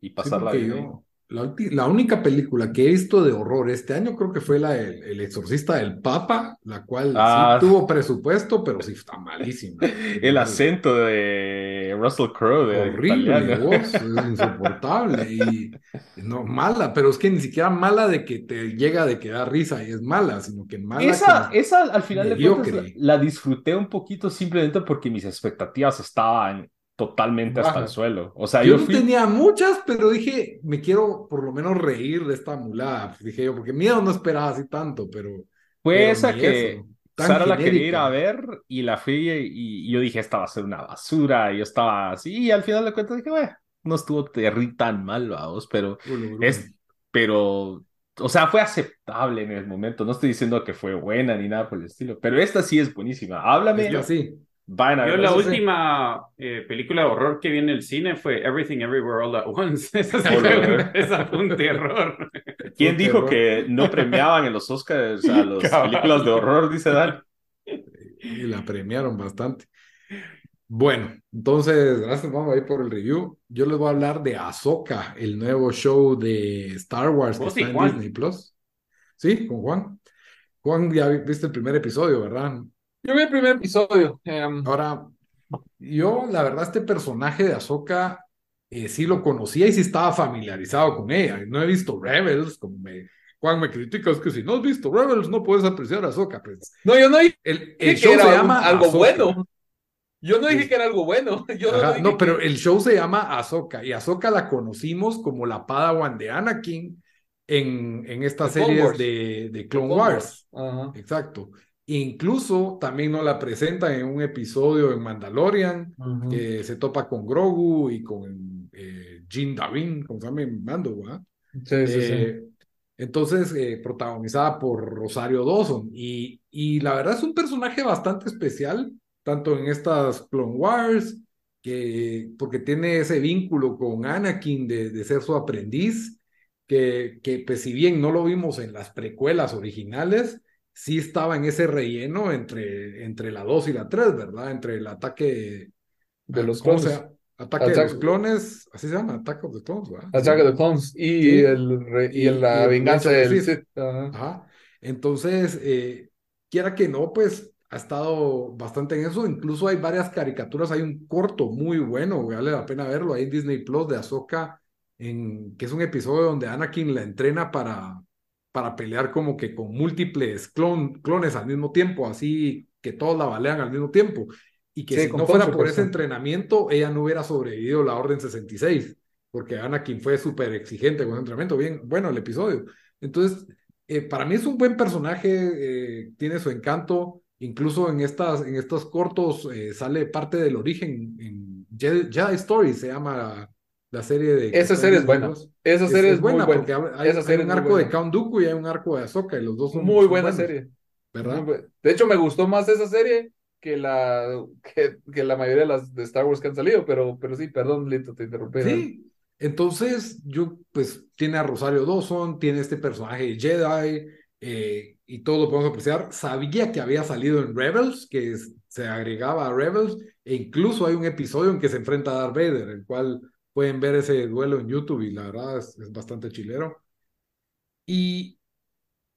y Sí, pasarla porque bien. yo, la, la única película que he visto de horror este año creo que fue la del El Exorcista del Papa, la cual Ah. sí tuvo presupuesto, pero sí está malísima. El acento de Russell Crowe de Horrible, vos, es insoportable y no mala, pero es que ni siquiera mala de que te llega de que da risa y es mala, sino que mala Esa, que- esa al final de cuentas la, la disfruté un poquito simplemente porque mis expectativas estaban totalmente hasta el suelo. O sea, Yo yo no fui, tenía muchas, pero dije, me quiero por lo menos reír de esta mulada. Dije yo, porque miedo no esperaba así tanto, pero. fue pero esa que eso, Sara la quería ir a ver y la fui y, y yo dije, esta va a ser una basura. Y yo estaba así y al final de cuentas dije, bueno, no estuvo tan mal, vamos, pero es, pero, o sea, fue aceptable en el momento. No estoy diciendo que fue buena ni nada por el estilo, pero esta sí es buenísima. Háblame. Yo sí. Yo la última eh, película de horror que vi en el cine fue Everything Everywhere All at Once. Esa, fue, un terror. ¿Quién dijo que no premiaban en los Oscars a las películas de horror? Dice Dan. Y la premiaron bastante. Bueno, entonces, gracias, vamos a ir por el review. Yo les voy a hablar de Ahsoka, el nuevo show de Star Wars que oh, está en Disney Plus. Sí, con Juan. Juan, ya viste el primer episodio, ¿verdad? Yo vi el primer episodio. Em, Ahora, yo, la verdad, este personaje de Ahsoka eh, sí lo conocía y sí estaba familiarizado con ella. No he visto Rebels, como me, Juan me critica, es que si no has visto Rebels no puedes apreciar a Ahsoka. Pues. No, yo no dije el, el show se llama algo bueno. Yo no dije que era algo bueno. Yo no, pero el show se llama Ahsoka y Ahsoka la conocimos como la Padawan de Anakin en, en estas series de, de, Clone Wars. Exacto. Incluso también nos la presentan en un episodio en Mandalorian, que se topa con Grogu y con eh, Jin Davin, como se llama Mando, ¿verdad? Sí, sí, sí. Eh, entonces, eh, protagonizada por Rosario Dawson. Y, y la verdad es un personaje bastante especial tanto en estas Clone Wars, que, porque tiene ese vínculo con Anakin de, de ser su aprendiz, que, que pues si bien no lo vimos en las precuelas originales, sí estaba en ese relleno entre, entre la 2 y la 3, ¿verdad? Entre el ataque de los clones. Ataque de los clones, así se llama, Ataque de los Clones, ¿verdad? Ataque de los Clones y, el, y, la venganza del Sith. Ajá. Entonces, eh, quiera que no, pues ha estado bastante en eso. Incluso hay varias caricaturas. Hay un corto muy bueno, vale la pena verlo. Hay en Disney Plus de Ahsoka, en, que es un episodio donde Anakin la entrena para, para pelear como que con múltiples clones al mismo tiempo, así que todos la balean al mismo tiempo. Y que si no fuera por ese entrenamiento, ella no hubiera sobrevivido la Orden 66, porque Anakin fue súper exigente con ese entrenamiento. Bien, bueno, el episodio. Entonces, eh, para mí es un buen personaje, eh, tiene su encanto. Incluso en, estas, en estos cortos eh, sale parte del origen en Jedi, Story, se llama la, serie de... Esa serie es buena. Esa serie es, buena, porque hay, un arco de Count Dooku y hay un arco de Ahsoka y los dos son muy buena serie. ¿Verdad? De hecho, me gustó más esa serie que la, que, que, la mayoría de las de Star Wars que han salido, pero, pero sí, perdón, Lito, te interrumpí. Sí, entonces yo, pues, tiene a Rosario Dawson, tiene este personaje Jedi, eh, y todo lo podemos apreciar. Sabía que había salido en Rebels, que se agregaba a Rebels, e incluso hay un episodio en que se enfrenta a Darth Vader, el cual pueden ver ese duelo en YouTube y la verdad es, bastante chilero. Y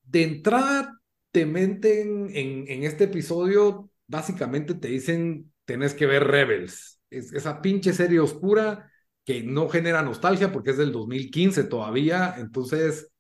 de entrada te meten en, en este episodio, básicamente te dicen, tenés que ver Rebels. Es, esa pinche serie oscura que no genera nostalgia porque es del 2015 todavía, entonces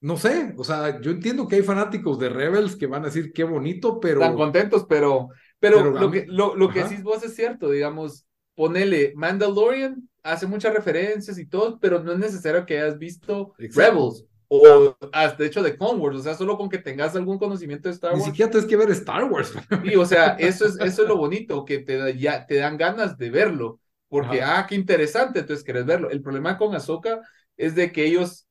no sé, o sea, yo entiendo que hay fanáticos de Rebels que van a decir qué bonito, pero. Están contentos, pero, pero, lo, que, lo, lo que decís vos es cierto, digamos, ponele Mandalorian, hace muchas referencias y todo, pero no es necesario que hayas visto Rebels. O de hecho de Clone Wars, o sea, solo con que tengas algún conocimiento de Star Wars. Ni siquiera tienes que ver Star Wars. Y, o sea, eso es, eso es lo bonito, que te, ya, te dan ganas de verlo, porque, ah, qué interesante, entonces quieres verlo. El problema con Ahsoka es de que ellos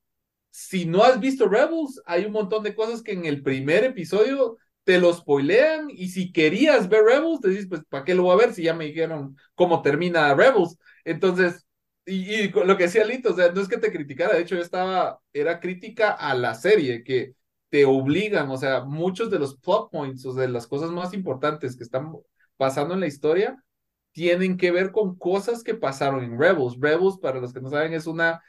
si no has visto Rebels, hay un montón de cosas que en el primer episodio te lo spoilean y si querías ver Rebels, te dices, pues, ¿para qué lo voy a ver si ya me dijeron cómo termina Rebels? Entonces, y, lo que decía Lito, o sea, no es que te criticara, de hecho yo estaba, era crítica a la serie, que te obligan, o sea, muchos de los plot points, o sea, de las cosas más importantes que están pasando en la historia, tienen que ver con cosas que pasaron en Rebels. Rebels, para los que no saben, es una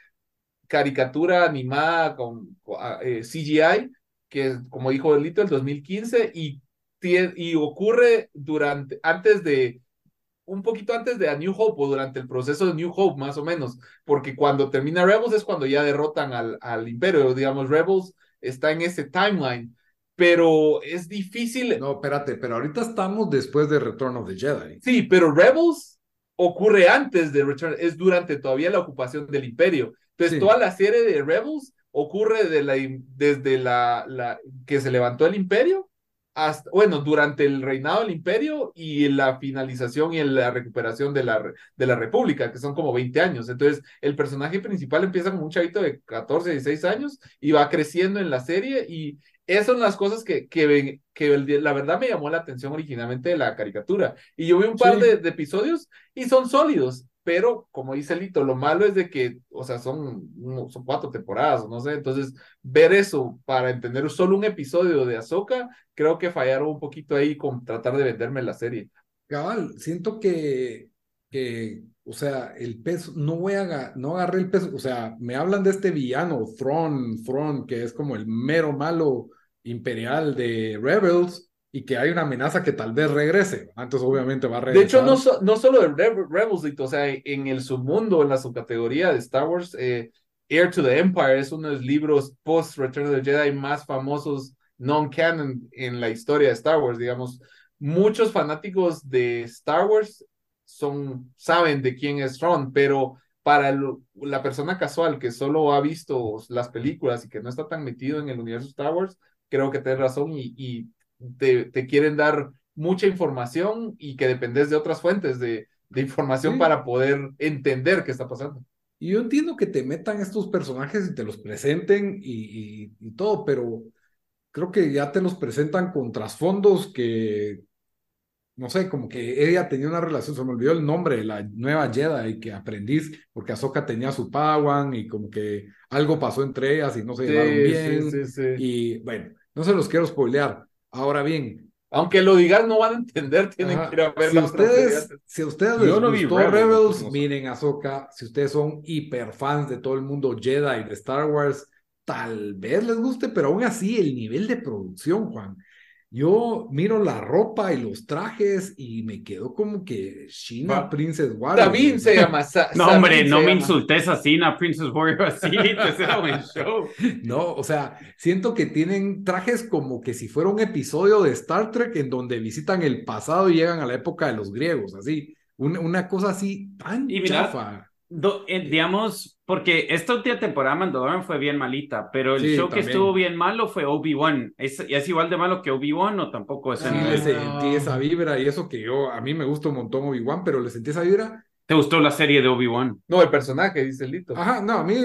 caricatura animada con eh, CGI, que como dijo Lito, el 2015, y, y ocurre durante, antes de, un poquito antes de A New Hope o durante el proceso de New Hope, más o menos, porque cuando termina Rebels es cuando ya derrotan al, al imperio, digamos, Rebels está en ese timeline, pero es difícil. No, espérate, pero ahorita estamos después de Return of the Jedi. Sí, pero Rebels ocurre antes de Return, es durante todavía la ocupación del imperio. Entonces, toda la serie de Rebels ocurre de la, desde la, la, que se levantó el imperio hasta, bueno, durante el reinado del imperio y la finalización y la recuperación de la, de la república, que son como 20 años. Entonces, el personaje principal empieza como un chavito de 14, 16 años y va creciendo en la serie y esas son las cosas que, que, que la verdad me llamó la atención originalmente de la caricatura. Y yo vi un par de, de episodios y son sólidos pero como dice Lito, lo malo es de que, o sea, son, cuatro temporadas, no sé, entonces ver eso para entender solo un episodio de Ahsoka, creo que fallaron un poquito ahí con tratar de venderme la serie. Cabal, siento que, que o sea, el peso, no voy a, no agarré el peso, o sea, me hablan de este villano, Thrawn, Thrawn, que es como el mero malo imperial de Rebels, y que hay una amenaza que tal vez regrese. Entonces, obviamente va a regresar. De hecho, no, no solo de Rebels, o sea, en el submundo, en la subcategoría de Star Wars, eh, Heir to the Empire es uno de los libros post Return of the Jedi más famosos non-canon en la historia de Star Wars, digamos. Muchos fanáticos de Star Wars son, saben de quién es Ron, pero para la persona casual que solo ha visto las películas y que no está tan metido en el universo Star Wars, creo que tienes razón y, y te, quieren dar mucha información y que dependes de otras fuentes de, de información para poder entender qué está pasando. Y yo entiendo que te metan estos personajes y te los presenten y, y, todo, pero creo que ya te los presentan con trasfondos que, no sé, como que ella tenía una relación, se me olvidó el nombre la nueva Jedi que aprendiz, porque Ahsoka tenía su Padawan y como que algo pasó entre ellas y no se llevaron bien. y bueno, no se los quiero spoilear, Ahora bien, aunque lo digan, no van a entender, tienen que ir a ver si ustedes, si ustedes les gustó Rebels, miren Ahsoka. Si ustedes son hiper fans de todo el mundo Jedi de Star Wars, tal vez les guste, pero aún así el nivel de producción, Juan, yo miro la ropa y los trajes y me quedo como que China Princess Warrior. David se llama. no, hombre, no me insultes así, na Princess Warrior así, te show. No, o sea, siento que tienen trajes como que si fuera un episodio de Star Trek en donde visitan el pasado y llegan a la época de los griegos, así. Una, una cosa así tan y chafa. Eh, digamos, porque esta última temporada Mandalorian fue bien malita, pero el show que estuvo bien malo fue Obi-Wan. ¿Es, ¿Es, igual de malo que Obi-Wan o tampoco es sí, le sentí esa vibra y eso que yo, a mí me gusta un montón Obi-Wan, pero le sentí esa vibra. ¿Te gustó la serie de Obi-Wan? No, el personaje, dice Lito. Ajá, no, a mí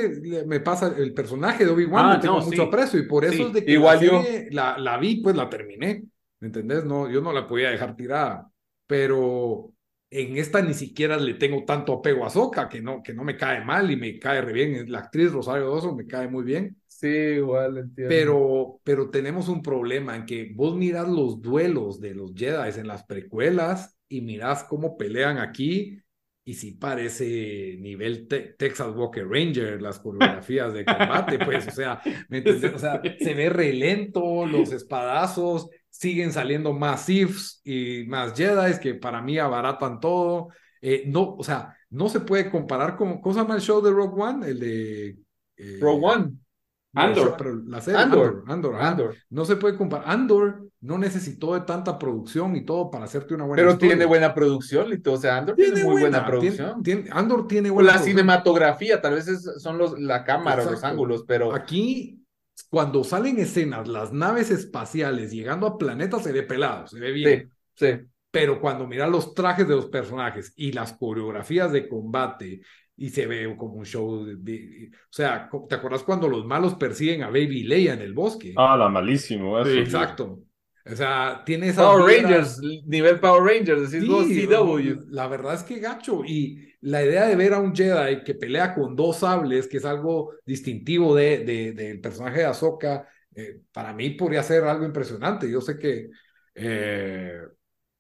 me pasa el personaje de Obi-Wan, ah, tengo mucho aprecio y por eso es de que Igual la, yo. la, la vi, pues la terminé, ¿me entendés? No, yo no la podía dejar tirada, pero en esta ni siquiera le tengo tanto apego a Soca, que no, que no me cae mal y me cae re bien. La actriz Rosario Dawson me cae muy bien. Sí, igual entiendo. Pero, pero tenemos un problema en que vos mirás los duelos de los Jedi en las precuelas y mirás cómo pelean aquí y si parece nivel Texas Walker Ranger, las coreografías de combate, pues, o sea, ¿me O sea, se ve re lento, los espadazos, siguen saliendo más Siths y más Jedi que para mí abaratan todo. Eh, no, o sea, no se puede comparar con, ¿cómo se llama el show de Rogue One? El de... Eh, Rogue One. Andor. la serie, Andor. Andor, Andor, No se puede comparar. Andor no necesitó de tanta producción y todo para hacerte una buena Pero tiene buena producción, Lito. O sea, Andor tiene, muy buena, producción. Andor tiene buena La cinematografía, tal vez son los, la cámara, los ángulos, pero... Aquí cuando salen escenas, las naves espaciales llegando a planetas se ve pelado, se ve bien. Sí, sí. Pero cuando mira los trajes de los personajes y las coreografías de combate y se ve como un show de, o sea, ¿te acuerdas cuando los malos persiguen a Baby Leia en el bosque? Ah, la malísimo, eso. exacto. O sea, tiene esa Power Rangers, nivel Power Rangers, decís sí, CW. La verdad es que gacho y la idea de ver a un Jedi que pelea con dos sables, que es algo distintivo de, de, del personaje de Ahsoka, eh, para mí podría ser algo impresionante. Yo sé que eh,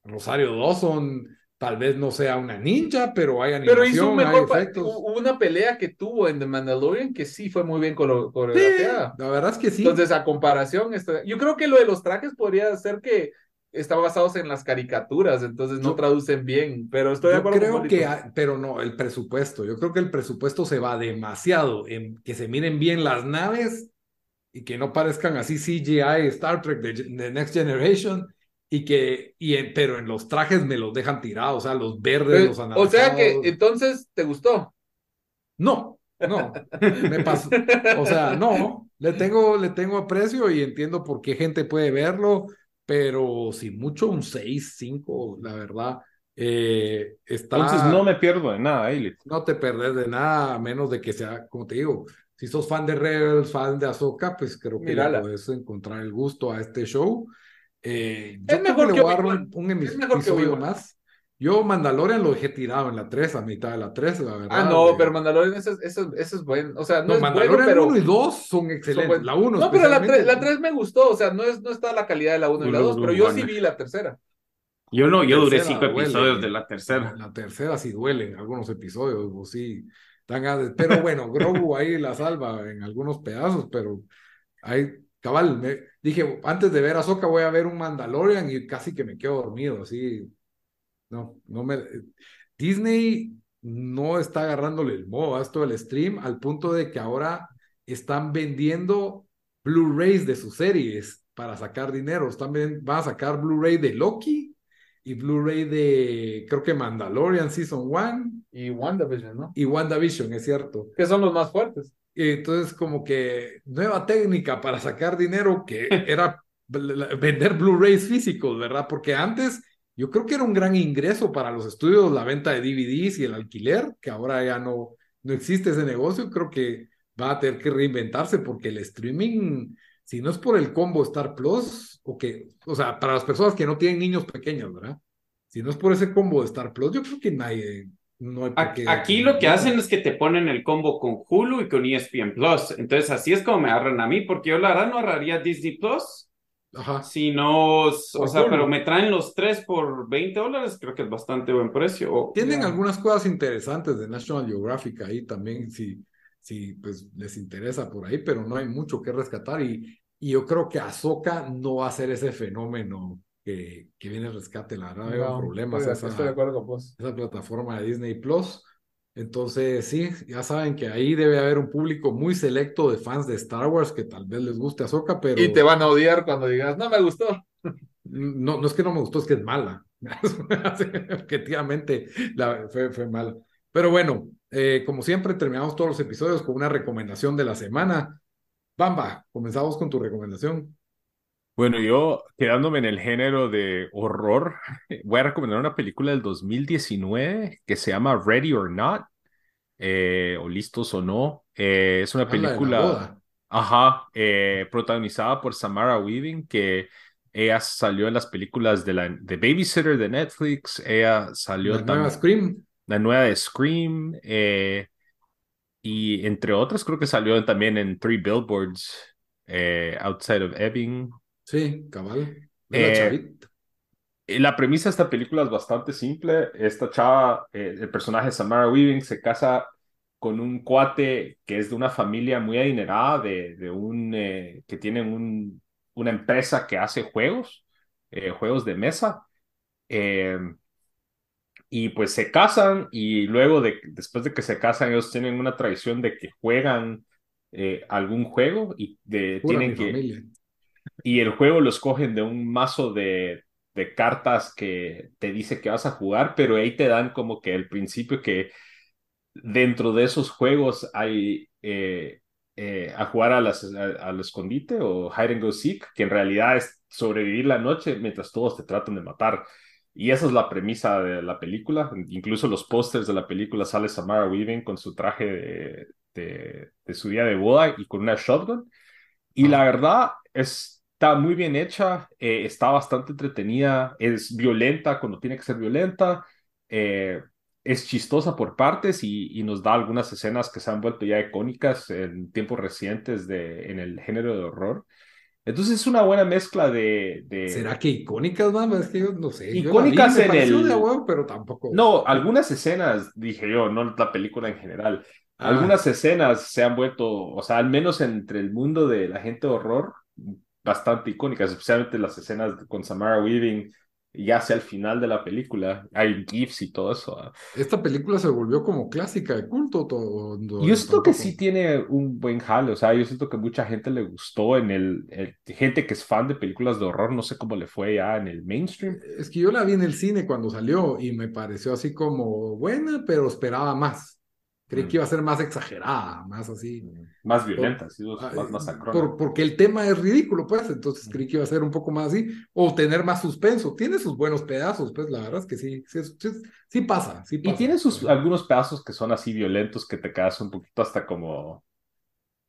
Rosario Dawson tal vez no sea una ninja, pero hay animación, pero hizo mejor hay efectos. Una pelea que tuvo en The Mandalorian que sí fue muy bien coreografiada. la verdad es que sí. Entonces, a comparación, yo creo que lo de los trajes podría ser que está basados en las caricaturas, entonces no traducen bien, pero estoy de acuerdo. Creo que, pero no, el presupuesto, yo creo que el presupuesto se va demasiado en que se miren bien las naves y que no parezcan así CGI Star Trek de, Next Generation y que, y pero en los trajes me los dejan tirados, o sea, los verdes, los anaranjados. O sea que entonces, ¿te gustó? No, no, me pasó, o sea, no, le tengo, le tengo aprecio y entiendo por qué gente puede verlo pero si mucho un 6, 5, la verdad. Eh, está, Entonces no me pierdo de nada, Elite. No te perdés de nada, a menos de que sea, como te digo, si sos fan de Rebels, fan de Ahsoka, pues creo que le puedes encontrar el gusto a este show. Eh, yo es mejor que le voy a dar un, un episodio más. Yo Mandalorian lo dejé tirado en la 3, a mitad de la 3, la verdad. Ah, no, pero Mandalorian eso, eso, eso, es bueno. O sea, no, no es Mandalorian bueno, pero... 1 y 2 son excelentes. Son la 1 No, pero la 3, la 3 me gustó. O sea, no, es, no está la calidad de la 1 y la 2, pero yo sí vi la tercera. Yo no, yo duré 5 duele. episodios de la tercera. La tercera sí duelen algunos episodios, o sí. Ganas. Pero bueno, Grogu ahí la salva en algunos pedazos, pero ahí, cabal, me, dije, antes de ver a Soca voy a ver un Mandalorian y casi que me quedo dormido, así. No, no me. Disney no está agarrándole el modo a esto del stream al punto de que ahora están vendiendo Blu-rays de sus series para sacar dinero. Están, van a sacar Blu-ray de Loki y Blu-ray de, creo que Mandalorian Season 1. Y WandaVision, ¿no? Y WandaVision, es cierto. Que son los más fuertes. Y entonces, como que nueva técnica para sacar dinero que era vender Blu-rays físicos, ¿verdad? Porque antes yo creo que era un gran ingreso para los estudios la venta de DVDs y el alquiler, que ahora ya no, no existe ese negocio. Creo que va a tener que reinventarse porque el streaming, si no es por el combo Star Plus, o que, o sea, para las personas que no tienen niños pequeños, ¿verdad? Si no es por ese combo de Star Plus, yo creo que nadie, no hay Aquí, lo que hacen es que te ponen el combo con Hulu y con ESPN Plus. Entonces así es como me agarran a mí, porque yo la verdad no agarraría Disney Plus, Ajá. sino, o Por sea, Hulu. pero me traen los tres por 20 dólares, creo que es bastante buen precio. O- Tienen algunas cosas interesantes de National Geographic ahí también, si, si pues les interesa por ahí, pero no hay mucho que rescatar y, y yo creo que Ahsoka no va a ser ese fenómeno que, que viene el rescate, la verdad, veo No, problemas estoy, esa, estoy de acuerdo con vos. esa plataforma de Disney Plus. Entonces, sí, ya saben que ahí debe haber un público muy selecto de fans de Star Wars que tal vez les guste Ahsoka, pero Y te van a odiar cuando digas, no me gustó. no, no es que no me gustó, es que es mala. Objetivamente la, fue, fue mala. Pero bueno, eh, como siempre, terminamos todos los episodios con una recomendación de la semana. Bamba, comenzamos con tu recomendación. Bueno, yo quedándome en el género de horror, voy a recomendar una película del 2019 que se llama Ready or Not, eh, o Listos o No. Eh, es una Ah, película, ajá, eh, protagonizada por Samara Weaving, que ella salió en las películas de la de Babysitter de Netflix, ella salió La nueva Scream. la nueva de Scream, y entre otras creo que salió también en Three Billboards Outside of Ebbing. Sí, cabal. Eh, chavita. La premisa de esta película es bastante simple. Esta chava, eh, el personaje de Samara Weaving, se casa con un cuate que es de una familia muy adinerada, de, de un, eh, que tienen un, una empresa que hace juegos, juegos de mesa. Eh, y pues se casan y luego de, después de que se casan, ellos tienen una tradición de que juegan algún juego y de, tienen que familia. Y el juego lo escogen de un mazo de, de cartas que te dice que vas a jugar, pero ahí te dan como que el principio que dentro de esos juegos hay eh, eh, a jugar a las, a- al escondite o hide and go seek, que en realidad es sobrevivir la noche mientras todos te tratan de matar. Y esa es la premisa de la película. Incluso los pósters de la película sale Samara Weaving con su traje de, de, de su día de boda y con una shotgun. Y la verdad está muy bien hecha, eh, está bastante entretenida, es violenta cuando tiene que ser violenta, eh, es chistosa por partes y, y nos da algunas escenas que se han vuelto ya icónicas en tiempos recientes de, en el género de horror. Entonces es una buena mezcla de... de- ¿Será que icónicas, Bamba? Es que yo no sé. Yo Icónicas vi, me en el- de huevo, pero tampoco. No, algunas escenas, dije yo, no la película en general. Ah, Algunas escenas se han vuelto, o sea, al menos entre el mundo de la gente de horror, bastante icónicas, especialmente las escenas con Samara Weaving, ya hacia el final de la película. Hay GIFs y todo eso. Esta película se volvió como clásica de culto. Todo, Yo siento que sí tiene un buen jale, o sea, yo siento que mucha gente le gustó en el, el- gente que es fan de películas de horror, no sé cómo le fue ya en el mainstream. Es que yo la vi en el cine cuando salió y me pareció así como buena, pero esperaba más. Creí que iba a ser más exagerada, más así. Más violenta, sí, más masacrona. por- porque el tema es ridículo, pues, entonces creí que iba a ser un poco más así, o tener más suspenso. Tiene sus buenos pedazos, pues, la verdad es que sí, sí, sí, sí pasa, sí Y pasa. tiene sus algunos pedazos que son así violentos que te quedas un poquito hasta como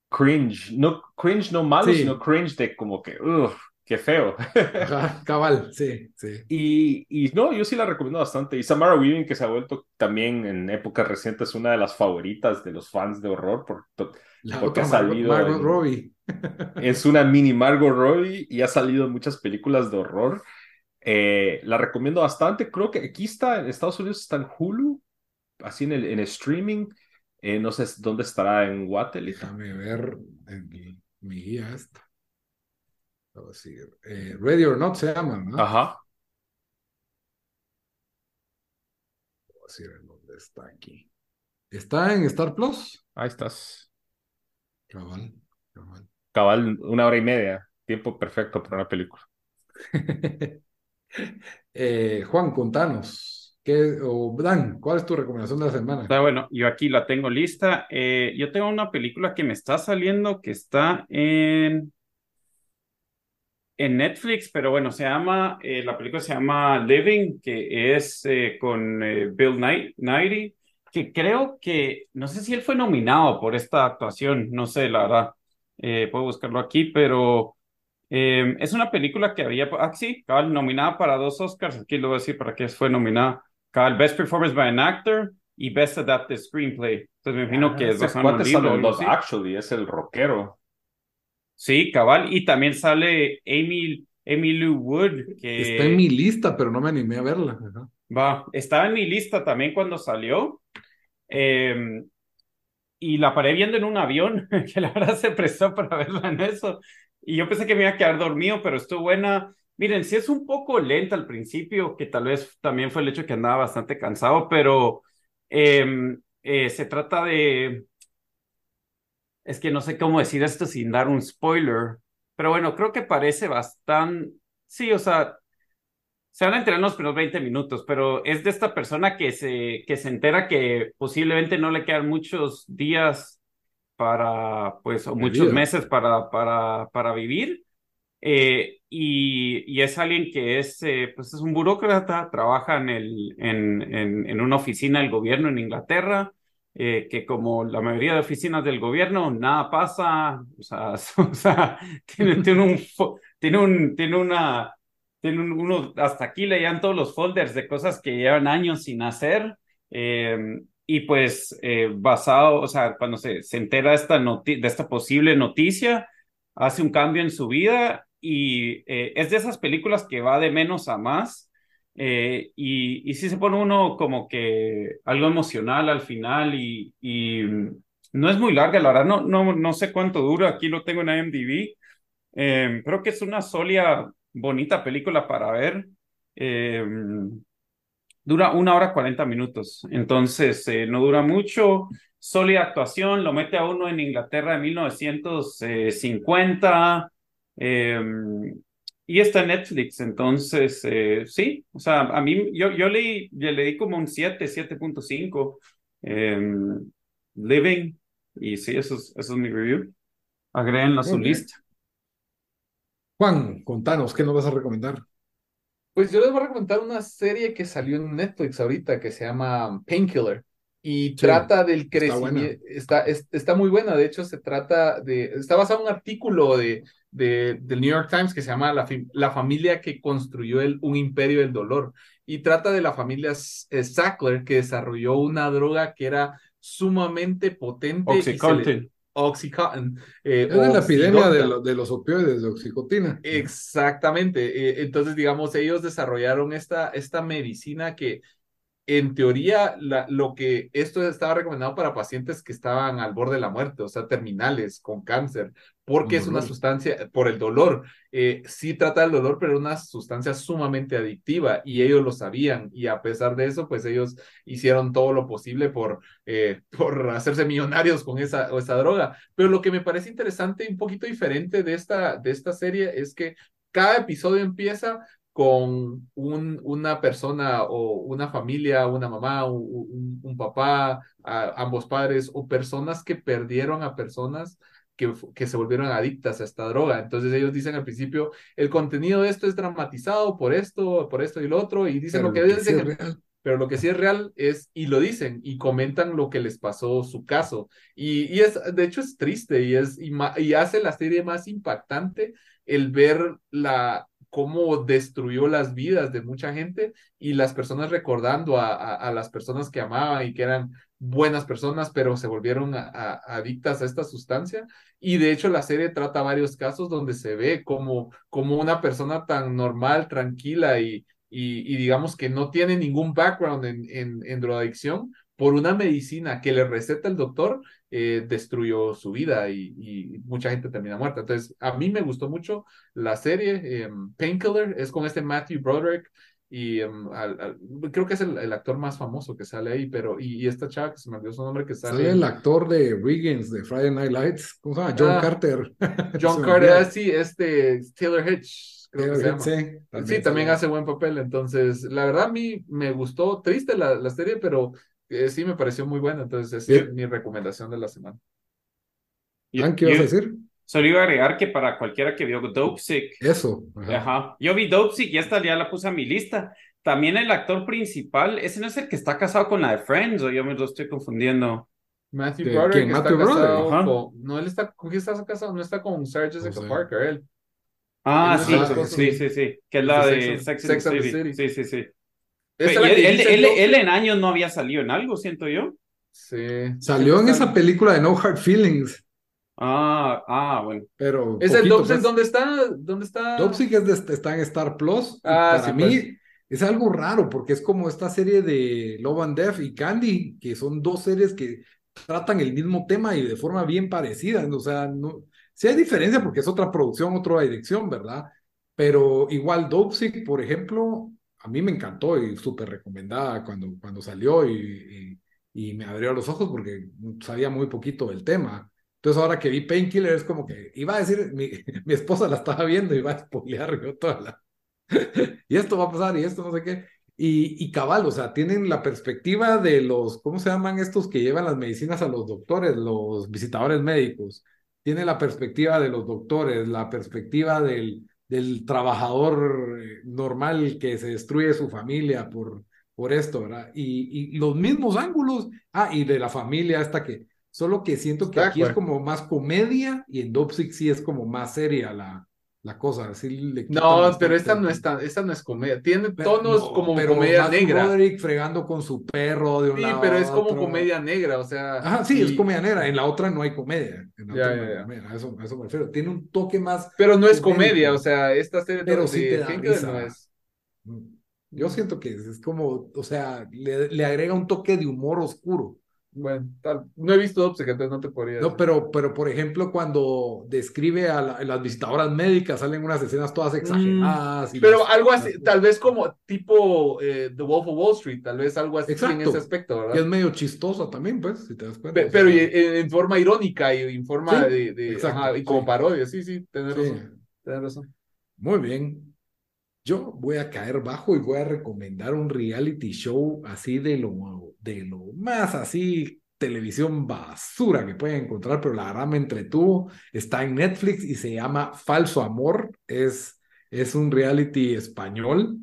cringe. No, cringe no malo, sino cringe de como que, uff, qué feo. Ajá, cabal, sí, sí. Y, y no, yo sí la recomiendo bastante. Y Samara Weaving, que se ha vuelto también en épocas recientes una de las favoritas de los fans de horror, por, La Porque ha salido Margot en- Robbie. es una mini Margot Robbie y ha salido en muchas películas de horror. Eh, la recomiendo bastante. Creo que aquí está, en Estados Unidos está en Hulu, así en el en streaming. Eh, no sé dónde estará en Wattel. Déjame ver en mi, mi guía esta. Te voy a decir, eh, Ready or Not se llama, ¿no? Ajá. Voy a decir en dónde está aquí. ¿Está en Star Plus? Ahí estás. Cabal, cabal. Cabal, una hora y media. Tiempo perfecto para una película. Eh, Juan, contanos. ¿Qué, o Dan, ¿cuál es tu recomendación de la semana? Está bueno, yo aquí la tengo lista. Eh, yo tengo una película que me está saliendo que está en, en Netflix, pero bueno, se llama, eh, la película se llama Living, que es eh, con eh, Bill Knight- Nighy, que creo que, no sé si él fue nominado por esta actuación, no sé, la verdad, Eh, puedo buscarlo aquí, pero eh, es una película que había, ah, sí, cabal, nominada para dos Oscars, aquí lo voy a decir para qué fue nominada, cabal, Best Performance by an Actor y Best Adapted Screenplay. Entonces me imagino que es cuate libro Love así. Actually, es el rockero. Sí, cabal, y también sale Amy, Lou Wood, que Está en mi lista, pero no me animé a verla. Ajá. va, estaba en mi lista también cuando salió. eh, y la paré viendo en un avión, que la verdad se prestó para verla en eso. Y yo pensé que me iba a quedar dormido, pero estuvo buena. Miren, sí es un poco lenta al principio, que tal vez también fue el hecho que andaba bastante cansado, pero eh, eh, se trata de... Es que no sé cómo decir esto sin dar un spoiler, pero bueno, creo que parece bastante... Sí, o sea, se van a enterar en los primeros 20 minutos, pero es de esta persona que se, que se entera que posiblemente no le quedan muchos días para, pues, o muchos meses para, para, para vivir. Eh, y, y es alguien que es, eh, pues es un burócrata, trabaja en, el, en, en, en una oficina del gobierno en Inglaterra, eh, que como la mayoría de oficinas del gobierno, nada pasa, o sea, o sea tiene, tiene, un, tiene, un, tiene una, tiene un- uno, hasta aquí le llegan todos los folders de cosas que llevan años sin hacer. eh, y pues eh, basado, o sea, cuando se, se entera esta, de esta posible noticia, hace un cambio en su vida y eh, es de esas películas que va de menos a más. Eh, y, y se pone uno como que algo emocional al final y, y mm, no es muy larga, la verdad, no, no, no sé cuánto dura, aquí lo tengo en IMDb. Eh, creo que es una sólida, bonita película para ver. Eh, dura una hora 40 minutos, entonces eh, no dura mucho. Sólida actuación, lo mete a uno en Inglaterra de 1950. eh, y está en Netflix, entonces eh, sí, o sea, a mí yo, yo leí, yo le di como un 7, 7.5. eh, Living, y sí, eso es, eso es mi review. Agréguenlo a su lista. Juan, contanos, ¿qué nos vas a recomendar? Pues yo les voy a recomendar una serie que salió en Netflix ahorita que se llama Painkiller y trata del crecimiento, está, es- está muy buena, de hecho se trata de, está basado en un artículo de, de, del New York Times que se llama La, la familia que construyó el, un imperio del dolor y trata de la familia eh, Sackler que desarrolló una droga que era sumamente potente. Oxycontin. Oxycontin. eh, de la epidemia de, lo- de los opioides, de oxicotina. Exactamente. eh, Entonces, digamos, ellos desarrollaron esta, esta medicina que, en teoría, la- lo que esto estaba recomendado para pacientes que estaban al borde de la muerte, o sea, terminales, con cáncer, porque es una sustancia, por el dolor, eh, sí trata el dolor, pero es una sustancia sumamente adictiva y ellos lo sabían y a pesar de eso, pues ellos hicieron todo lo posible por, eh, por hacerse millonarios con esa, esa droga. Pero lo que me parece interesante y un poquito diferente de esta, de esta serie es que cada episodio empieza con un, una persona o una familia, una mamá, un, papá, a ambos padres o personas que perdieron a personas que, que, se volvieron adictas a esta droga. Entonces ellos dicen al principio, el contenido de esto es dramatizado por esto, por esto y lo otro, y dicen lo que, lo que sí es real. pero lo que sí es real es, y lo dicen, y comentan lo que les pasó su caso. Y, y es, de hecho es triste y, es, y, y hace la serie más impactante el ver la, cómo destruyó las vidas de mucha gente y las personas recordando a, las personas que amaban y que eran buenas personas, pero se volvieron adictas a esta sustancia. Y de hecho la serie trata varios casos donde se ve como, como una persona tan normal, tranquila y digamos que no tiene ningún background en, en, en drogadicción, por una medicina que le receta el doctor, eh, destruyó su vida y, y, mucha gente termina muerta. Entonces, a mí me gustó mucho la serie. Eh, Painkiller es con este Matthew Broderick y um, al, al, creo que es el, el, actor más famoso que sale ahí, pero y, y, esta chava que se me olvidó su nombre que sale. Sale el actor de Riggins de Friday Night Lights, ¿cómo se llama? John ah, Carter. John Carter, ah, sí, este Taylor Hitch. Creo Taylor que se llama. Sí, también, sí, también hace buen papel. Entonces, la verdad, a mí me gustó, triste la, la serie, pero eh, sí me pareció muy buena. Entonces, es mi recomendación de la semana. ¿Qué ibas a decir? Solo iba a agregar que para cualquiera que vio Dopesick. Eso. Ajá. ajá. Yo vi Dopesick y esta ya la puse a mi lista. También el actor principal, ese no es el que está casado con la de Friends, o yo me lo estoy confundiendo. Matthew Broderick está Matthew casado con, no, él está, ¿con quién está casado? No está con Sarah Jessica no Parker, él. Ah, sí, sí, sí, sí, que es la de Sex, Sex and the City. Sí, sí, sí. Él, él, él, él, en años no había salido en algo, siento yo. Sí. Salió en esa película de No Hard Feelings. Ah, ah, bueno. Pero ¿Es el Dopesick pues, dónde está? ¿Dónde está? Dopesick es de, está en Star Plus. Ah, para sí, mí pues. es algo raro porque es como esta serie de Love and Death y Candy, que son dos series que tratan el mismo tema y de forma bien parecida. O sea, no, sí hay diferencia porque es otra producción, otra dirección, ¿verdad? Pero igual Dopesick, por ejemplo, a mí me encantó y súper recomendada cuando, cuando salió y, y, me abrió los ojos porque sabía muy poquito del tema. Entonces ahora que vi Painkiller es como que iba a decir, mi, mi esposa la estaba viendo y iba a spoilear yo toda la... y esto va a pasar y esto no sé qué. Y, y cabal, o sea, tienen la perspectiva de los, ¿cómo se llaman estos que llevan las medicinas a los doctores, los visitadores médicos? Tiene la perspectiva de los doctores, la perspectiva del, del trabajador eh, normal que se destruye su familia por, por esto, ¿verdad? Y, y los mismos ángulos, ah, y de la familia esta que, Solo que siento que aquí es como más comedia y en Dopesick sí es como más seria la, la cosa. Así le no, pero esta no, está, esta no es comedia. Tiene tonos pero, como pero comedia negra. Roderick fregando con su perro de un Sí, lado pero es como otro. comedia negra, o sea. Ajá, sí, y... es comedia negra. En la otra no hay comedia. En la Ya, otra ya, no hay ya. comedia. A eso, a eso me refiero. Tiene un toque más. Pero no es comedia, o sea, esta serie Pero de sí te da risa. no es. Yo siento que es, es como, o sea, le, le agrega un toque de humor oscuro. Bueno, tal. No he visto Dopesick, entonces no te podría No, decir. pero, pero por ejemplo, cuando describe a, la- a las visitadoras médicas, salen unas escenas todas exageradas. y Mm, Pero las- algo así, las- tal vez como tipo eh, The Wolf of Wall Street, tal vez algo así en Exacto. ese aspecto, que es ¿verdad? medio chistosa también, pues, si te das cuenta. Pe- Pero y- en, en forma irónica y en forma Sí, de, de- ajá, y como sí. parodia, sí, sí, tenés sí. razón, tenés razón. Muy bien. Yo voy a caer bajo y voy a recomendar un reality show así de lo, de lo más así, televisión basura que pueden encontrar, pero la verdad me entretuvo. Está en Netflix y se llama Falso Amor. Es, es un reality español.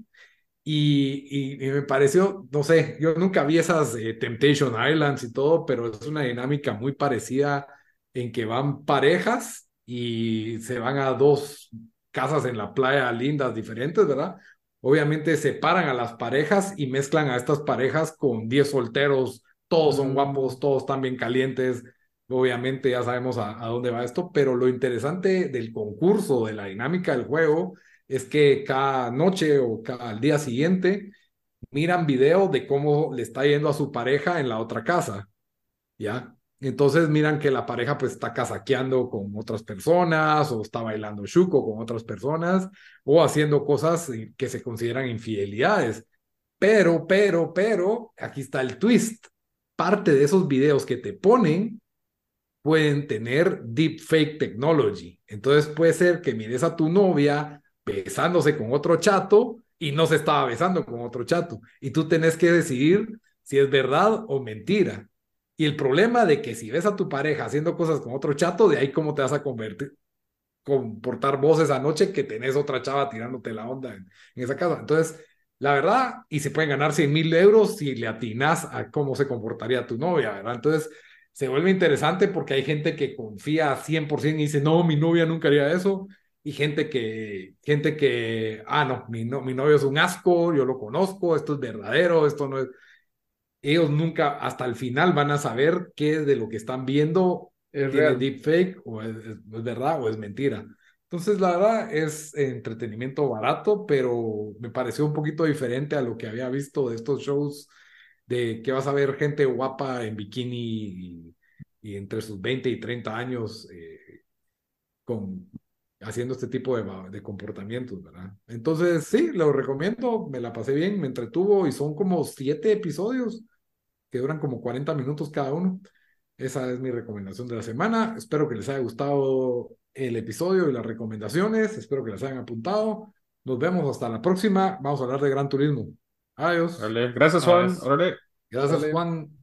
Y, y- me pareció, no sé, yo nunca vi esas eh, Temptation Islands y todo, pero es una dinámica muy parecida en que van parejas y se van a dos casas en la playa lindas diferentes, ¿verdad? Obviamente separan a las parejas y mezclan a estas parejas con 10 solteros, todos son Mm. guapos, todos están bien calientes. Obviamente ya sabemos a, a dónde va esto, pero lo interesante del concurso, de la dinámica del juego, es que cada noche o cada, al día siguiente miran video de cómo le está yendo a su pareja en la otra casa, ¿ya? Entonces miran que la pareja pues está casaqueando con otras personas o está bailando chuco con otras personas o haciendo cosas eh, que se consideran infidelidades. Pero, pero, pero, aquí está el twist. Parte de esos videos que te ponen pueden tener deepfake technology. Entonces puede ser que mires a tu novia besándose con otro chato y no se estaba besando con otro chato. Y tú tenés que decidir si es verdad o mentira. Y el problema de que si ves a tu pareja haciendo cosas con otro chato, de ahí cómo te vas a convertir, comportar vos esa noche que tenés otra chava tirándote la onda en, esa casa. Entonces, la verdad, y se pueden ganar 100 mil euros si le atinas a cómo se comportaría tu novia, ¿verdad? Entonces, se vuelve interesante porque hay gente que confía 100% y dice, no, mi novia nunca haría eso. Y gente que, gente que, ah, no, mi, no, mi novio es un asco, yo lo conozco, esto es verdadero, esto no es ellos nunca hasta el final van a saber qué de lo que están viendo es real. deepfake o es, verdad o es mentira. Entonces, la verdad es entretenimiento barato, pero me pareció un poquito diferente a lo que había visto de estos shows de que vas a ver gente guapa en bikini y, entre sus 20 y 30 años eh, con, haciendo este tipo de, de, comportamientos, ¿verdad? Entonces, sí, lo recomiendo, me la pasé bien, me entretuvo y son como siete episodios que duran como 40 minutos cada uno. Esa es mi recomendación de la semana. Espero que les haya gustado el episodio y las recomendaciones. Espero que las hayan apuntado. Nos vemos hasta la próxima. Vamos a hablar de Gran Turismo. Adiós. Gracias, Juan. Gracias, Juan.